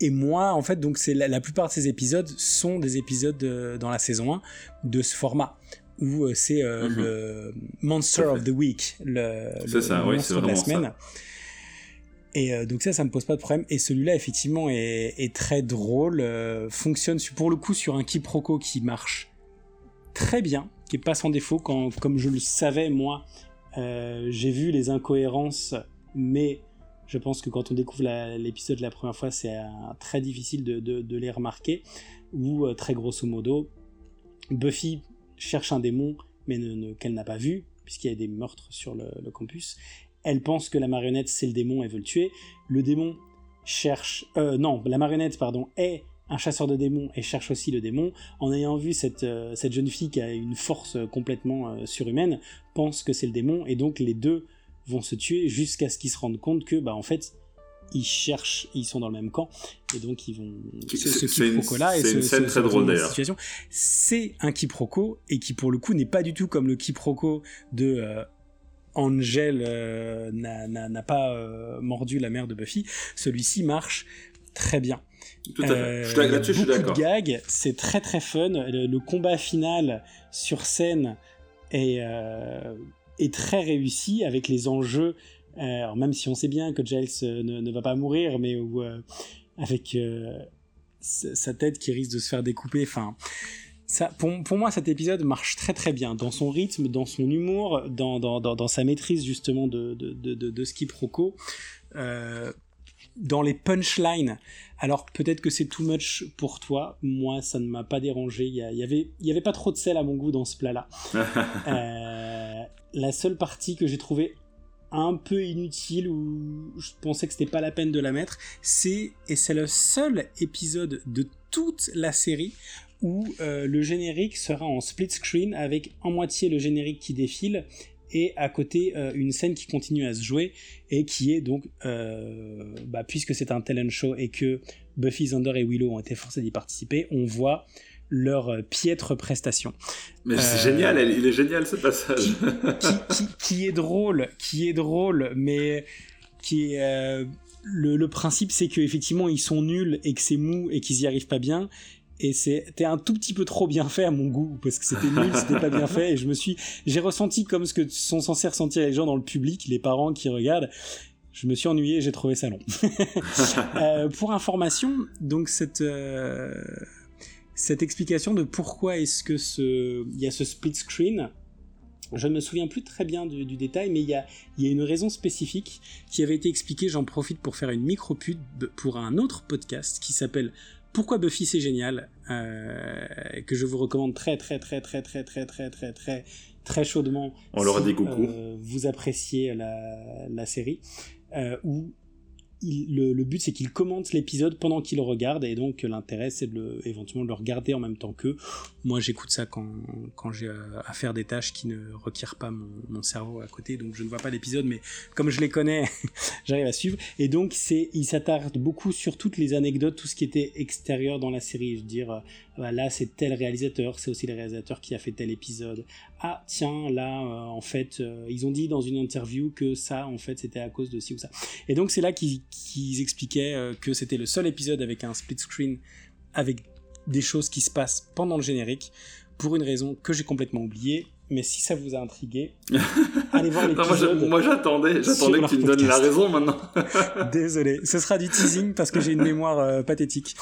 B: et moi, en fait, donc la, plupart de ces épisodes sont des épisodes dans la saison 1 de ce format où euh, c'est euh, mhm. le Monster of the Week, le, monstre de la semaine. Et euh, donc ça, ça me pose pas de problème. Et celui-là, effectivement, est, très drôle, fonctionne pour le coup sur un quiproquo qui marche très bien, qui est pas sans défaut. Quand, comme je le savais moi, j'ai vu les incohérences, mais je pense que quand on découvre l'épisode la première fois, c'est très difficile de, de, les remarquer. Ou très grosso modo, Buffy cherche un démon, mais qu'elle n'a pas vu, puisqu'il y a des meurtres sur le, campus. Elle pense que la marionnette c'est le démon et veut le tuer. Le démon cherche, euh, non, la marionnette pardon est un chasseur de démons et cherche aussi le démon. En ayant vu cette, euh, cette jeune fille qui a une force complètement euh, surhumaine, pense que c'est le démon et donc les deux vont se tuer jusqu'à ce qu'ils se rendent compte que bah en fait ils cherchent, ils sont dans le même camp, et donc ils vont.
A: Ce, quiproquo-là, c'est une scène très drôle d'ailleurs.
B: C'est un quiproquo, et qui pour le coup n'est pas du tout comme le quiproquo de euh, Angel euh, n'a pas euh, mordu la mère de Buffy. Celui-ci marche très bien.
A: Tout à fait. je là-dessus, je suis d'accord.
B: de gags, c'est très très fun. Le, combat final sur scène est, est très réussi avec les enjeux euh, alors même si on sait bien que Giles euh, ne, va pas mourir, mais euh, avec sa tête qui risque de se faire découper, enfin... Ça, pour, moi, cet épisode marche très très bien dans son rythme, dans son humour, dans, dans, dans, sa maîtrise justement de, de, de, de, ce quiproquo, dans les punchlines. Alors peut-être que c'est too much pour toi, moi ça ne m'a pas dérangé, il y, avait, il y avait pas trop de sel à mon goût dans ce plat-là. [laughs] la seule partie que j'ai trouvée un peu inutile ou je pensais que c'était pas la peine de la mettre. C'est et c'est le seul épisode de toute la série où euh, le générique sera en split screen avec en moitié le générique qui défile et à côté euh, une scène qui continue à se jouer et qui est donc euh, bah, puisque c'est un talent show et que Buffy, Xander et Willow ont été forcés d'y participer, on voit leur piètre prestation.
A: Mais c'est génial, il est génial ce passage.
B: Qui, est drôle, qui est drôle, mais qui est le, principe, c'est qu'effectivement, ils sont nuls et que c'est mou et qu'ils y arrivent pas bien. Et c'était un tout petit peu trop bien fait à mon goût, parce que c'était nul, c'était pas bien fait. Et je me suis, j'ai ressenti comme ce que sont censés ressentir les gens dans le public, les parents qui regardent. Je me suis ennuyé, j'ai trouvé ça long. [laughs] Euh, pour information, donc cette euh, cette explication de pourquoi est-ce que ce il y a ce split screen je ne me souviens plus très bien du, détail, mais il y, a, une raison spécifique qui avait été expliquée. J'en profite pour faire une micro-pub pour un autre podcast qui s'appelle Pourquoi Buffy c'est génial, euh, que je vous recommande très très très très très très très très très très chaudement.
A: On leur dit coucou.
B: Euh, vous appréciez la, série, euh, où le, but c'est qu'il commente l'épisode pendant qu'il le regarde et donc l'intérêt c'est de le, éventuellement de le regarder en même temps que moi j'écoute ça quand, quand j'ai à faire des tâches qui ne requièrent pas mon, cerveau à côté donc je ne vois pas l'épisode mais comme je les connais [laughs] j'arrive à suivre et donc c'est il s'attarde beaucoup sur toutes les anecdotes tout ce qui était extérieur dans la série je veux dire bah là c'est tel réalisateur, c'est aussi le réalisateur qui a fait tel épisode. Ah tiens, là euh, en fait euh, ils ont dit dans une interview que ça en fait c'était à cause de ci ou ça. Et donc c'est là qu'ils expliquaient euh, que c'était le seul épisode avec un split screen avec des choses qui se passent pendant le générique pour une raison que j'ai complètement oubliée mais si ça vous a intrigué, [laughs] allez voir l'épisode.
A: moi, j'attendais, j'attendais que tu me donnes la raison maintenant. [laughs]
B: Désolé, ce sera du teasing parce que j'ai une mémoire euh, pathétique.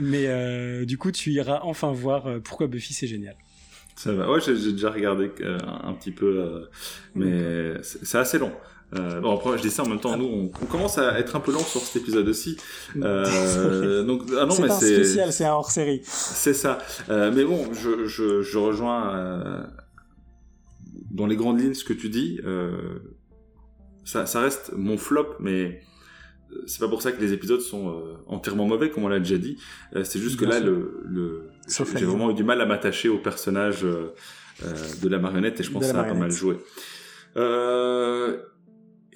B: Mais euh, du coup, tu iras enfin voir pourquoi Buffy c'est génial.
A: Ça va. Ouais, j'ai déjà regardé un petit peu, mais c'est assez long. Bon après je dis ça en même temps nous on, commence à être un peu long sur cet épisode aussi.
B: Donc ah non [laughs] c'est un spécial c'est un hors série
A: c'est ça. Mais bon je, je, je rejoins dans les grandes lignes, ce que tu dis, euh, ça, ça, reste mon flop, mais euh, c'est pas pour ça que les épisodes sont euh, entièrement mauvais, comme on l'a déjà dit. Euh, c'est juste que là, le, le j'ai vraiment eu du mal à m'attacher au personnage euh, de la marionnette, et je pense que ça a pas mal joué.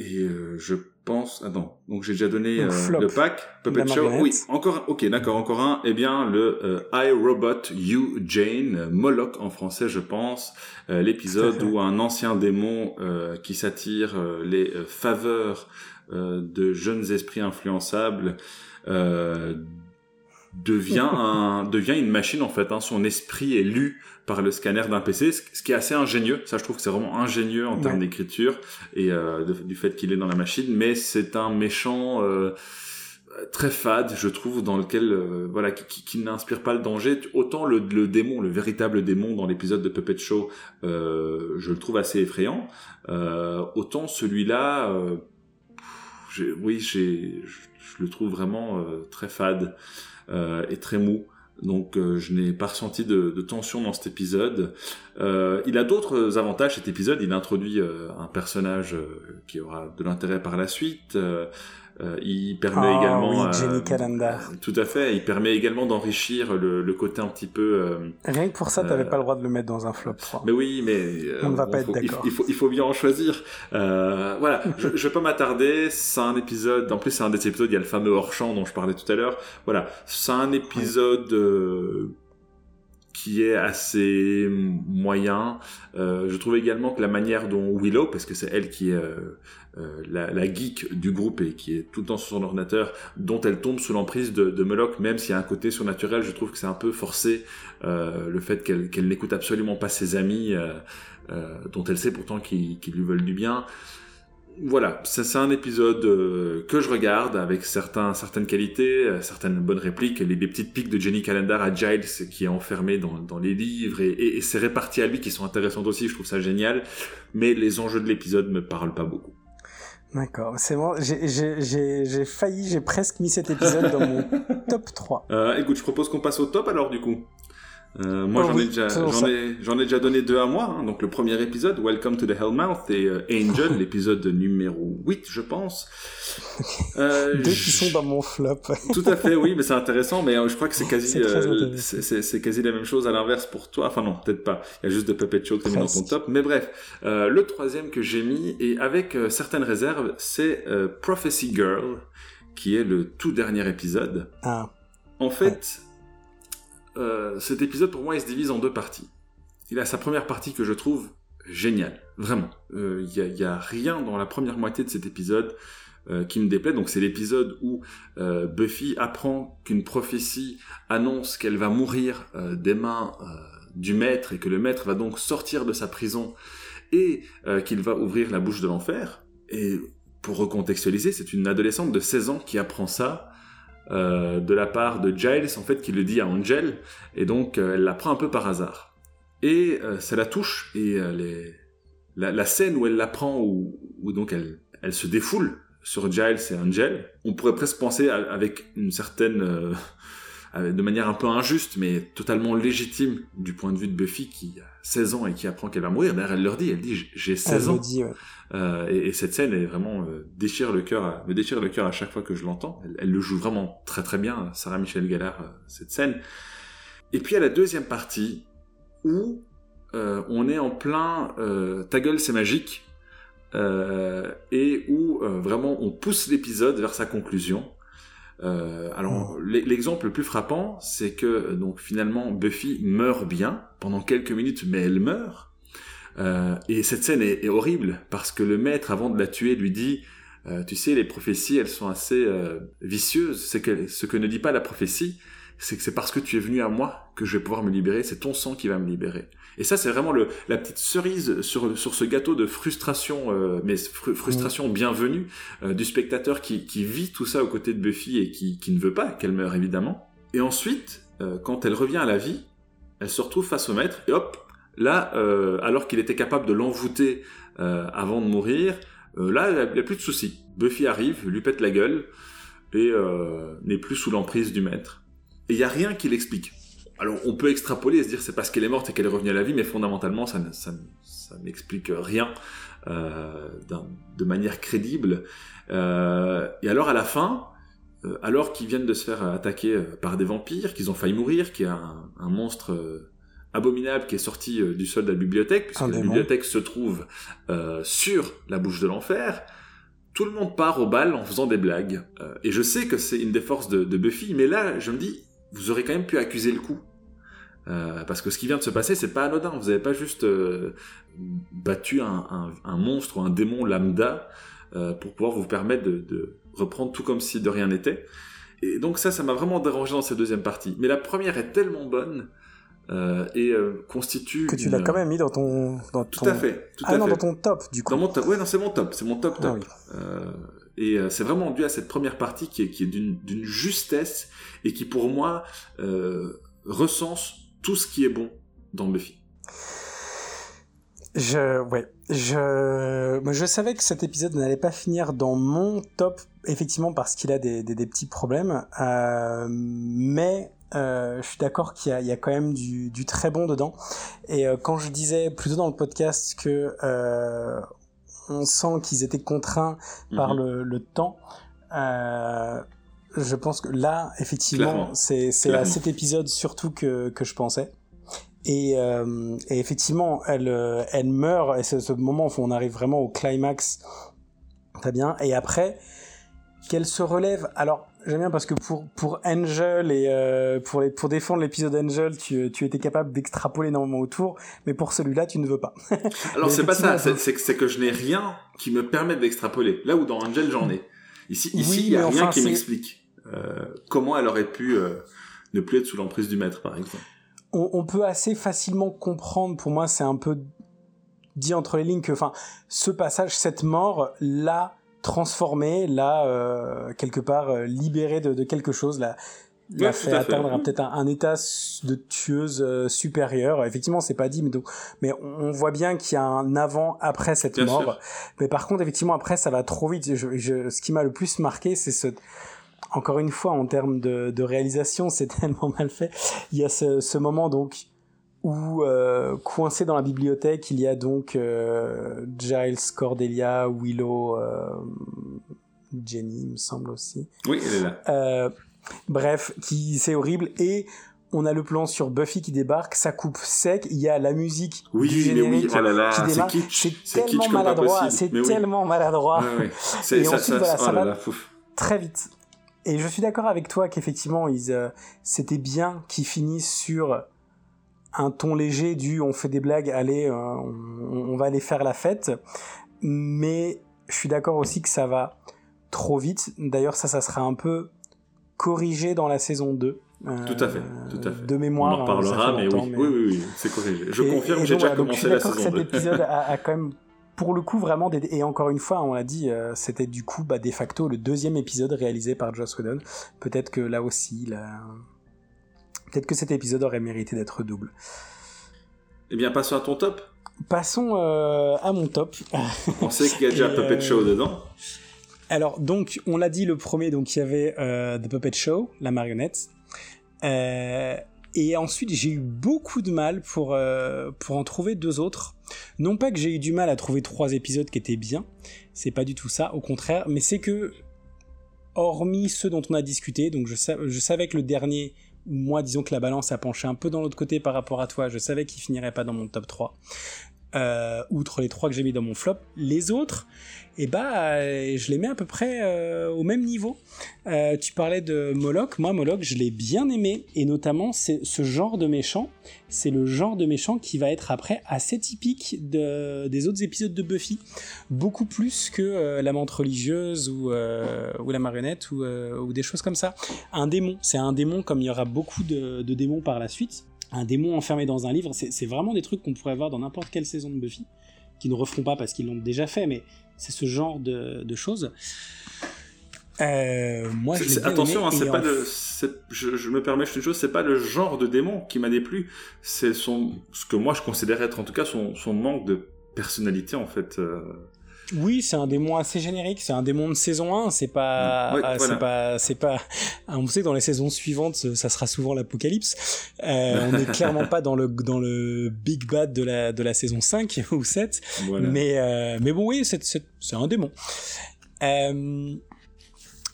A: Et je pense. Attends, donc j'ai déjà donné euh, le pack. Puppet Show. Oui, encore. Ok, d'accord, encore un. Eh bien, le euh, I Robot You Jane, Moloch en français, je pense. Euh, l'épisode où un ancien démon qui s'attire les faveurs de jeunes esprits influençables devient un devient une machine en fait. Hein. Son esprit est lu par le scanner d'un PC, ce qui est assez ingénieux. Ça, je trouve que c'est vraiment ingénieux en termes d'écriture et euh, du fait qu'il est dans la machine. Mais c'est un méchant euh, très fade, je trouve, dans lequel euh, voilà, qui, qui, n'inspire pas le danger. Autant le, le, démon, le véritable démon dans l'épisode de Puppet Show, euh, je le trouve assez effrayant. Euh, autant celui-là, oui, j'ai, je, le trouve vraiment très fade. Euh, est très mou. Donc euh, je n'ai pas ressenti de, de, tension dans cet épisode. Euh, il a d'autres avantages cet épisode. Il introduit un personnage qui aura de l'intérêt par la suite. Euh, il permet
B: oh,
A: également,
B: oui, Jenny Calendar.
A: tout à fait. Il permet également d'enrichir le, le, côté un petit peu.
B: Rien que pour ça, tu n'avais pas le droit de le mettre dans un flop 3.
A: Mais oui, mais
B: on ne va pas être
A: d'accord. Il, faut, il faut bien en choisir. voilà, je, je vais pas m'attarder. C'est un épisode. En plus, c'est un des épisodes. Il y a le fameux hors champ dont je parlais tout à l'heure. Voilà, c'est un épisode qui est assez moyen. Euh, je trouve également que la manière dont Willow, parce que c'est elle qui est euh, euh, la, la, geek du groupe et qui est tout le temps sur son ordinateur, dont elle tombe sous l'emprise de, de Moloch, même s'il y a un côté surnaturel, je trouve que c'est un peu forcé euh, le fait qu'elle n'écoute absolument pas ses amis, euh, dont elle sait pourtant qu'ils lui veulent du bien voilà, c'est un épisode euh, que je regarde avec certains, certaines qualités, euh, certaines bonnes répliques, les, les, petites piques de Jenny Calendar à Giles qui est enfermé dans, dans les livres et, et, et c'est réparti à lui qui sont intéressantes aussi, je trouve ça génial, mais les enjeux de l'épisode me parlent pas beaucoup.
B: D'accord, c'est bon, j'ai failli, j'ai presque mis cet épisode dans mon [laughs] top 3.
A: Euh, écoute, je propose qu'on passe au top alors du coup. Euh, moi, oh j'en ai déjà, j'en ai, j'en ai déjà donné deux à moi. Hein. Donc, le premier épisode, Welcome to the Hellmouth, et euh, Angel, [laughs] l'épisode numéro 8, je pense. [laughs]
B: Euh, deux qui sont dans mon flop.
A: tout à fait, oui, mais c'est intéressant. Mais euh, je crois que c'est quasi, c'est quasi la même chose à l'inverse pour toi. Enfin non, peut-être pas. Il y a juste de Puppet Show que tu mis dans ton top. Mais bref, le troisième que j'ai mis, et avec certaines réserves, c'est Prophecy Girl, qui est le tout dernier épisode.
B: Ah.
A: En fait cet épisode pour moi il se divise en deux parties. Il a sa première partie que je trouve géniale, vraiment. Il n'y a, rien dans la première moitié de cet épisode euh, qui me déplaît. Donc c'est l'épisode où euh, Buffy apprend qu'une prophétie annonce qu'elle va mourir euh, des mains du maître et que le maître va donc sortir de sa prison et qu'il va ouvrir la bouche de l'enfer. Et pour recontextualiser, c'est une adolescente de 16 ans qui apprend ça de la part de Giles, en fait, qui le dit à Angel, et donc elle l'apprend un peu par hasard. Et ça la touche, et la, scène où elle l'apprend, où, où, donc elle, elle se défoule, sur Giles et Angel, on pourrait presque penser avec une certaine, euh, de manière un peu injuste, mais totalement légitime du point de vue de Buffy qui a 16 ans et qui apprend qu'elle va mourir. D'ailleurs, elle leur dit, elle dit, j'ai 16 ans.
B: Dit,
A: euh, et, cette scène est vraiment euh, déchire le cœur, me déchire le cœur à chaque fois que je l'entends. Elle, le joue vraiment très très bien, Sarah Michelle Gellar, euh, cette scène. Et puis à la deuxième partie où on est en plein ta gueule c'est magique euh, et où euh, vraiment on pousse l'épisode vers sa conclusion. Euh, alors mm. l'exemple le plus frappant, c'est que donc finalement Buffy meurt bien pendant quelques minutes, mais elle meurt. et cette scène est, horrible parce que le maître, avant de la tuer, lui dit tu sais, les prophéties, elles sont assez vicieuses. C'est que ce que ne dit pas la prophétie, c'est que c'est parce que tu es venu à moi que je vais pouvoir me libérer. C'est ton sang qui va me libérer. Et ça, c'est vraiment le, la petite cerise sur, sur ce gâteau de frustration, euh, mais frustration mm. bienvenue euh, du spectateur qui, qui vit tout ça aux côtés de Buffy et qui, qui ne veut pas qu'elle meure évidemment. Et ensuite, euh, quand elle revient à la vie, elle se retrouve face au maître et hop, là, alors qu'il était capable de l'envoûter avant de mourir, là, il n'y a plus de soucis. Buffy arrive, lui pète la gueule et n'est plus sous l'emprise du maître. Et il n'y a rien qui l'explique. Alors on peut extrapoler et se dire c'est parce qu'elle est morte et qu'elle est revenue à la vie, mais fondamentalement ça, ça, ça n'explique rien euh, de manière crédible. Euh, et alors à la fin, euh, alors qu'ils viennent de se faire attaquer par des vampires, qu'ils ont failli mourir, qu'il y a un, un monstre abominable qui est sorti du sol de la bibliothèque, puisque la bibliothèque se trouve sur la bouche de l'enfer, tout le monde part au bal en faisant des blagues. et je sais que c'est une des forces de, de Buffy, mais là je me dis, vous aurez quand même pu accuser le coup. Euh, parce que ce qui vient de se passer, c'est pas anodin. Vous n'avez pas juste euh, battu un, monstre ou un démon lambda euh, pour pouvoir vous permettre de, reprendre tout comme si de rien n'était. Et donc ça, ça m'a vraiment dérangé dans cette deuxième partie. Mais la première est tellement bonne et constitue
B: que tu l'as quand même mis dans ton dans
A: tout à fait
B: ah non dans ton top du coup
A: dans mon top ouais non c'est mon top c'est mon top ah top et c'est vraiment dû à cette première partie qui est, d'une justesse et qui pour moi recense tout ce qui est bon dans Buffy.
B: Je, ouais, je, je savais que cet épisode n'allait pas finir dans mon top, effectivement parce qu'il a des, petits problèmes, euh, mais euh, je suis d'accord qu'il y, a quand même du, très bon dedans. Et euh, quand je disais plutôt dans le podcast que euh, on sent qu'ils étaient contraints par mhm. le, le, temps. Euh, je pense que là, effectivement, c'est à cet épisode surtout que, que je pensais. Et, euh, et effectivement, elle, euh, elle meurt, et c'est ce moment où on arrive vraiment au climax. Très bien. Et après, qu'elle se relève. Alors, j'aime bien parce que pour, pour Angel et euh, pour, les, pour défendre l'épisode Angel, tu, tu étais capable d'extrapoler énormément autour, mais pour celui-là, tu ne veux pas. [laughs]
A: Alors, c'est pas ça, c'est que je n'ai rien qui me permette d'extrapoler. Là où dans Angel, j'en ai. Ici, ici, il n'y a rien qui m'explique. Euh, comment elle aurait pu euh, ne plus être sous l'emprise du maître, par exemple
B: on, peut assez facilement comprendre, pour moi, c'est un peu dit entre les lignes que, enfin, ce passage, cette mort, l'a transformé, l'a euh, quelque part libéré de, quelque chose, l'a, l'a fait atteindre peut-être un, état de tueuse supérieur. Effectivement, c'est pas dit, mais, donc, mais on, voit bien qu'il y a un avant après cette mort. Mais par contre, effectivement, après, ça va trop vite. ce qui m'a le plus marqué, c'est ce encore une fois, en termes de, réalisation, [laughs] c'est tellement mal fait. Il y a ce, moment donc où euh, coincé dans la bibliothèque, il y a donc euh, Giles, Cordelia, Willow, euh, Jenny, il me semble aussi.
A: Oui, elle est
B: là. bref, qui c'est horrible. Et on a le plan sur Buffy qui débarque, ça coupe sec, il y a la musique
A: oui, du générique oui, oh là là,
B: C'est tellement maladroit, c'est tellement maladroit. et ensuite, ça, oh va très vite. Et je suis d'accord avec toi qu'effectivement, ils, c'était bien qu'ils finissent sur un ton léger du on fait des blagues, allez, on, on, va aller faire la fête. Mais je suis d'accord aussi que ça va trop vite. D'ailleurs, ça, ça sera un peu corrigé dans la saison 2.
A: tout à fait, tout à fait.
B: De mémoire.
A: On en reparlera, mais, oui, oui, oui, c'est corrigé. Je confirme, j'ai déjà commencé la saison 2.
B: Cet épisode a, [laughs] quand même, pour le coup, vraiment, des... et encore une fois, on l'a dit, euh, c'était du coup, bah, de facto, le deuxième épisode réalisé par Joss Whedon. Peut-être que là aussi, là... peut-être que cet épisode aurait mérité d'être double.
A: Eh bien, passons à ton top.
B: Passons euh, à mon top.
A: On sait qu'il y a déjà [laughs] Puppet euh, Show dedans.
B: Alors, donc, on l'a dit, le premier, donc il y avait euh, The Puppet Show, la marionnette. Euh, et ensuite, j'ai eu beaucoup de mal pour, euh, pour en trouver deux autres. Non pas que j'ai eu du mal à trouver trois épisodes qui étaient bien, c'est pas du tout ça, au contraire, mais c'est que, hormis ceux dont on a discuté, donc je, je savais que le dernier, moi disons que la balance a penché un peu dans l'autre côté par rapport à toi, je savais qu'il finirait pas dans mon top 3. Outre les trois que j'ai mis dans mon flop, les autres, et bah euh, je les mets à peu près euh, au même niveau. Euh, tu parlais de Moloch, moi Moloch je l'ai bien aimé et notamment c'est ce genre de méchant, c'est le genre de méchant qui va être après assez typique de, des autres épisodes de Buffy, beaucoup plus que la menthe religieuse ou, la marionnette ou, des choses comme ça. Un démon, c'est un démon comme il y aura beaucoup de démons par la suite. Un démon enfermé dans un livre, c'est vraiment des trucs qu'on pourrait voir dans n'importe quelle saison de Buffy qui ne referont pas parce qu'ils l'ont déjà fait, mais c'est ce genre de, choses. Euh, moi, je
A: attention, hein, c'est pas le, je, me permets une chose, c'est pas le genre de démon qui m'a déplu, c'est son, ce que moi je considère être en tout cas son, son manque de personnalité en fait. Euh.
B: Oui, c'est un démon assez générique. C'est un démon de saison 1. C'est pas, mm. c'est pas, c'est pas. On sait que dans les saisons suivantes, ça sera souvent l'apocalypse. Euh, on n'est [laughs] clairement pas dans le dans le big bad de la de la saison 5 [laughs] ou 7. Mais euh, mais bon, oui, c'est c'est un démon. Euh,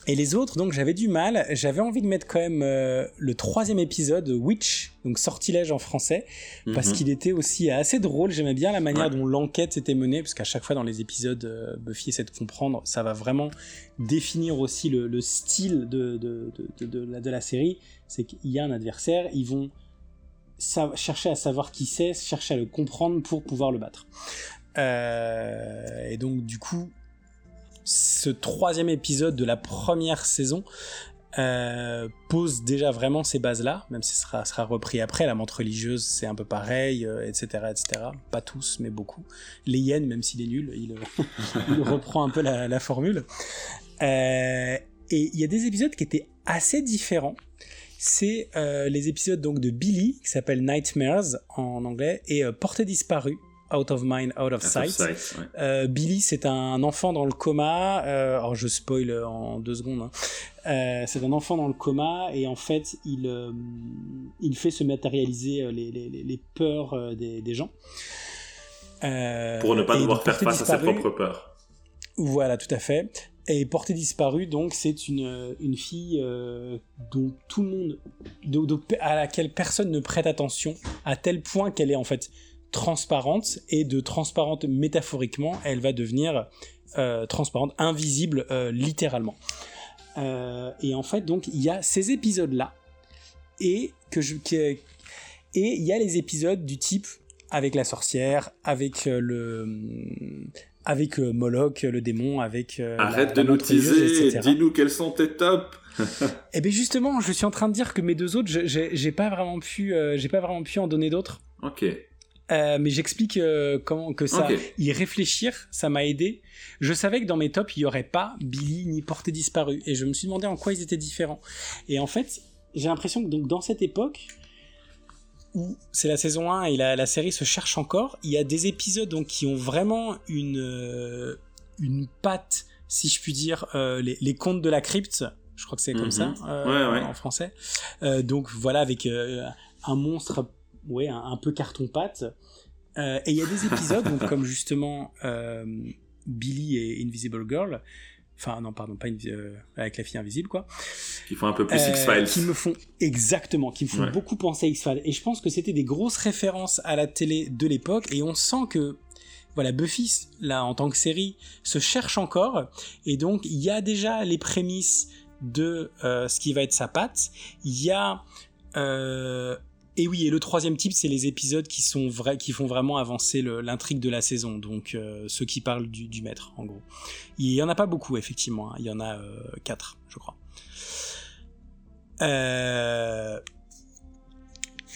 B: et les autres, donc j'avais du mal. J'avais envie de mettre quand même euh, le troisième épisode, Witch, donc Sortilège en français, parce mhm. qu'il était aussi assez drôle. J'aimais bien la manière dont l'enquête s'était menée, parce qu'à chaque fois dans les épisodes, euh, Buffy essaie de comprendre. Ça va vraiment définir aussi le, style de, de, de, de, la, de la série. C'est qu'il y a un adversaire, ils vont chercher à savoir qui c'est, chercher à le comprendre pour pouvoir le battre. Euh, et donc du coup, ce troisième épisode de la première saison euh, pose déjà vraiment ces bases-là, même si ce sera, repris après. La montre religieuse, c'est un peu pareil, etc., euh, etc. Pas tous, mais beaucoup. Les hyènes, même s'il est nul, il, [laughs] reprend un peu la, formule. Euh, et il y a des épisodes qui étaient assez différents. C'est les épisodes donc de Billy, qui s'appelle Nightmares en anglais, et Portée disparue, Out of Mind, Out of Sight. Euh, Billy, c'est un enfant dans le coma. Euh, alors je spoil en deux secondes. Hein. Euh, c'est un enfant dans le coma et en fait, il, il fait se matérialiser les, les, les peurs des, des, gens.
A: Pour ne pas devoir faire face à ses propres peurs.
B: Voilà, tout à fait. Et Portée disparue, donc, c'est une, une fille dont tout le monde, à laquelle personne ne prête attention, à tel point qu'elle est en fait transparente et de transparente métaphoriquement, elle va devenir euh, transparente, invisible euh, littéralement. Euh, et en fait, donc, il y a ces épisodes-là et que je, et il y a les épisodes du type avec la sorcière, avec le avec Moloch, le démon, avec
A: arrête de nous teaser, dis-nous quels sont tes tops.
B: et [laughs] eh bien justement, je suis en train de dire que mes deux autres, j'ai pas vraiment pu, j'ai pas vraiment pu en donner d'autres.
A: Ok.
B: Euh, mais j'explique euh, comment que ça, y réfléchir, ça m'a aidé. Je savais que dans mes tops, il y aurait pas Billy ni Portée disparue, et je me suis demandé en quoi ils étaient différents. Et en fait, j'ai l'impression que donc dans cette époque où c'est la saison 1 et la, série se cherche encore, il y a des épisodes donc qui ont vraiment une euh, une patte, si je puis dire, les, les, contes de la crypte. Je crois que c'est comme ça
A: mhm.
B: en français. donc voilà, avec un monstre ouais, un, peu carton-pâte. Euh, et il y a des épisodes, [laughs] comme justement euh, Billy et Invisible Girl, enfin non pardon pas euh, avec la fille invisible quoi.
A: Qui font un peu plus X-Files.
B: qui me font exactement qui me font beaucoup penser à X-Files. Et je pense que c'était des grosses références à la télé de l'époque et on sent que voilà Buffy là en tant que série se cherche encore. Et donc il y a déjà les prémices de ce qui va être sa patte. Il y a et oui, et le troisième type, c'est les épisodes qui sont font vraiment avancer l'intrigue de la saison, donc ceux qui parlent du, maître, en gros. Il y en a pas beaucoup, effectivement. Hein. Il y en a quatre, je crois.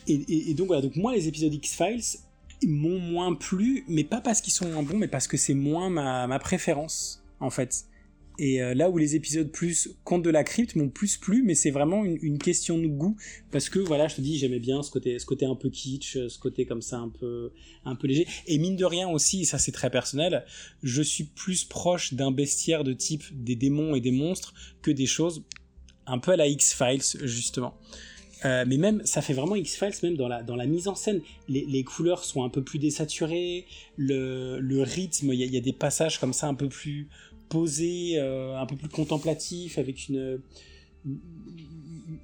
B: Et, et, donc voilà, donc moi les épisodes X-Files, m'ont moins plu, mais pas parce qu'ils sont moins bons, mais parce que c'est moins ma, préférence, en fait. Et euh, là où les épisodes plus Conte de la crypte m'ont plus plu, mais c'est vraiment une, question de goût parce que voilà, je te dis, j'aimais bien ce côté, ce côté un peu kitsch, ce côté comme ça un peu, un peu léger. Et mine de rien aussi, ça c'est très personnel, je suis plus proche d'un bestiaire de type des démons et des monstres que des choses un peu à la X Files justement. Euh, mais même, ça fait vraiment X-Files, même dans la, dans la mise en scène. Les, couleurs sont un peu plus désaturées, le, rythme, il y, a des passages comme ça un peu plus posés, euh, un peu plus contemplatifs, avec une,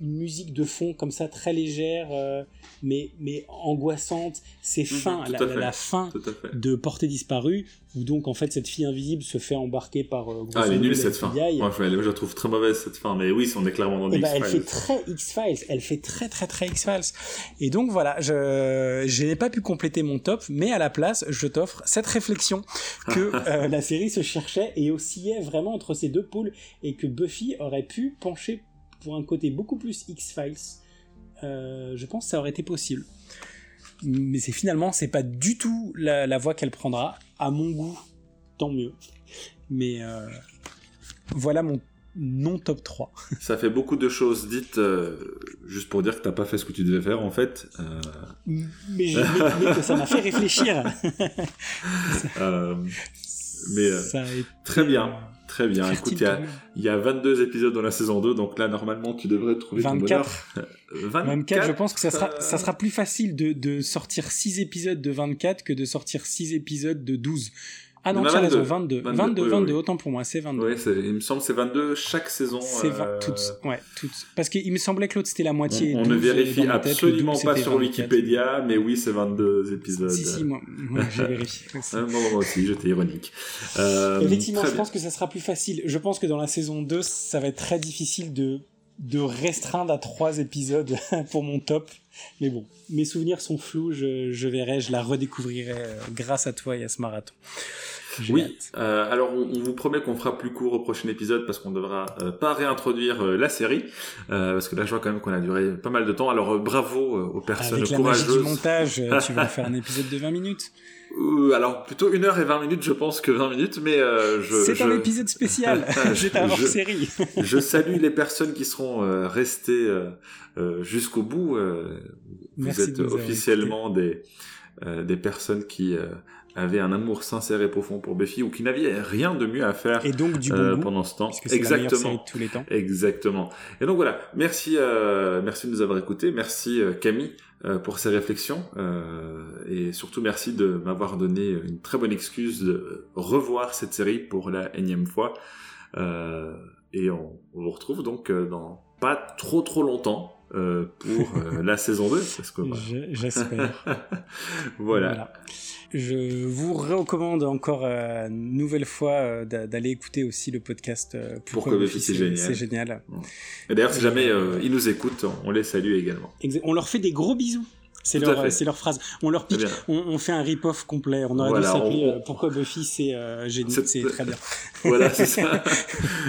B: une musique de fond comme ça très légère euh, mais mais angoissante. C'est mhm, fin la, fin de Portée disparue où donc en fait cette fille invisible se fait embarquer par euh,
A: ah elle est nulle cette fin. moi je, la trouve très mauvaise cette fin mais oui on est clairement dans
B: eh ben, X-Files. elle fait très X-Files. Elle fait très très très X-Files. Et donc voilà je je n'ai pas pu compléter mon top mais à la place je t'offre cette réflexion que [laughs] euh, la série se cherchait et oscillait vraiment entre ces deux pôles et que Buffy aurait pu pencher pour un côté beaucoup plus X-Files, euh, je pense que ça aurait été possible. Mais c'est finalement, c'est pas du tout la, voie qu'elle prendra. À mon goût, tant mieux. Mais euh, voilà mon non top 3. [laughs]
A: Ça fait beaucoup de choses dites euh, juste pour dire que t'as pas fait ce que tu devais faire en fait.
B: Mais, que ça m'a fait réfléchir. [laughs]
A: mais très bien. Très bien. Écoute, il y, a, 22 épisodes dans la saison 2, donc là, normalement, tu devrais trouver
B: 24. ton bonheur. 24, je pense que ça sera, ça sera plus facile de, de sortir 6 épisodes de 24 que de sortir 6 épisodes de 12. Ah non, tu as raison, 22. 22, 22, autant pour moi, c'est 22.
A: Oui, il me semble que c'est 22 chaque saison.
B: C'est euh... toutes, ouais, toutes. Parce qu'il me semblait que l'autre c'était la moitié.
A: On, on ne vérifie absolument pas sur Wikipédia, mais oui, c'est 22 épisodes.
B: Si, si, moi, moi j'ai [laughs] vérifié.
A: Aussi. moi, moi, aussi, j'étais ironique.
B: Euh, Effectivement, je pense que ça sera plus facile. Je pense que dans la saison 2, ça va être très difficile de de restreindre à trois épisodes [laughs] pour mon top. Mais bon, mes souvenirs sont flous, je, je verrai, je la redécouvrirai euh, grâce à toi et à ce marathon.
A: Oui, euh, alors on, vous promet qu'on fera plus court au prochain épisode parce qu'on devra euh, pas réintroduire euh, la série parce que là je vois quand même qu'on a duré pas mal de temps. Alors bravo aux personnes
B: Avec la
A: courageuses.
B: Magie du montage, tu vas [laughs] faire un épisode de 20 minutes.
A: Alors plutôt 1 heure et 20 minutes je pense que 20 minutes mais [laughs] je
B: C'est un épisode spécial. C'est un série. [laughs]
A: je salue les personnes qui seront restées jusqu'au bout. vous êtes officiellement des des personnes qui avait un amour sincère et profond pour Buffy ou qui n'avait rien de mieux à faire
B: et donc du bon euh,
A: pendant ce temps.
B: Exactement. La de tous les temps.
A: Exactement. Et donc voilà, merci euh, merci de nous avoir écoutés, merci euh, Camille euh, pour ces réflexions euh, et surtout merci de m'avoir donné une très bonne excuse de revoir cette série pour la énième fois. et on, on, vous retrouve donc dans pas trop trop longtemps pour la [laughs] saison 2 parce que
B: j'espère. [laughs]
A: voilà. voilà.
B: Je vous recommande encore euh, une nouvelle fois euh, d'aller écouter aussi le podcast euh,
A: Pourquoi, Buffy c'est génial.
B: C'est génial.
A: Et d'ailleurs, si jamais ils nous écoutent, on les salue également.
B: On leur fait des gros bisous. C'est leur, c'est leur phrase. On leur pique, on, on, fait un rip-off complet. On aurait dû s'appeler euh, Pourquoi Buffy c'est euh, génial, c'est très bien. [laughs]
A: voilà, c'est ça. et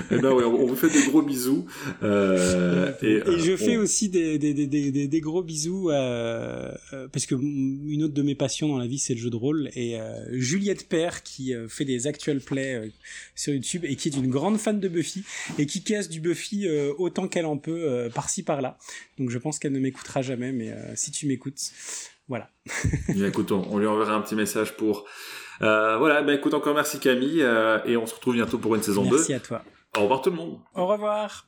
A: [laughs] eh ben, ouais, on, vous fait des gros bisous. Euh,
B: et, et je fais aussi des, des, des, des, gros bisous euh, parce que une autre de mes passions dans la vie c'est le jeu de rôle et Juliette Père qui fait des actual plays sur YouTube et qui est une grande fan de Buffy et qui casse du Buffy autant qu'elle en peut par-ci par-là. Donc je pense qu'elle ne m'écoutera jamais, mais si tu m'écoutes voilà.
A: Bien, écoute, on, lui enverra un petit message pour. Euh, voilà, ben écoute, encore merci Camille, euh, et on se retrouve bientôt pour une saison 2.
B: Merci à toi.
A: Au revoir tout le monde.
B: Au revoir.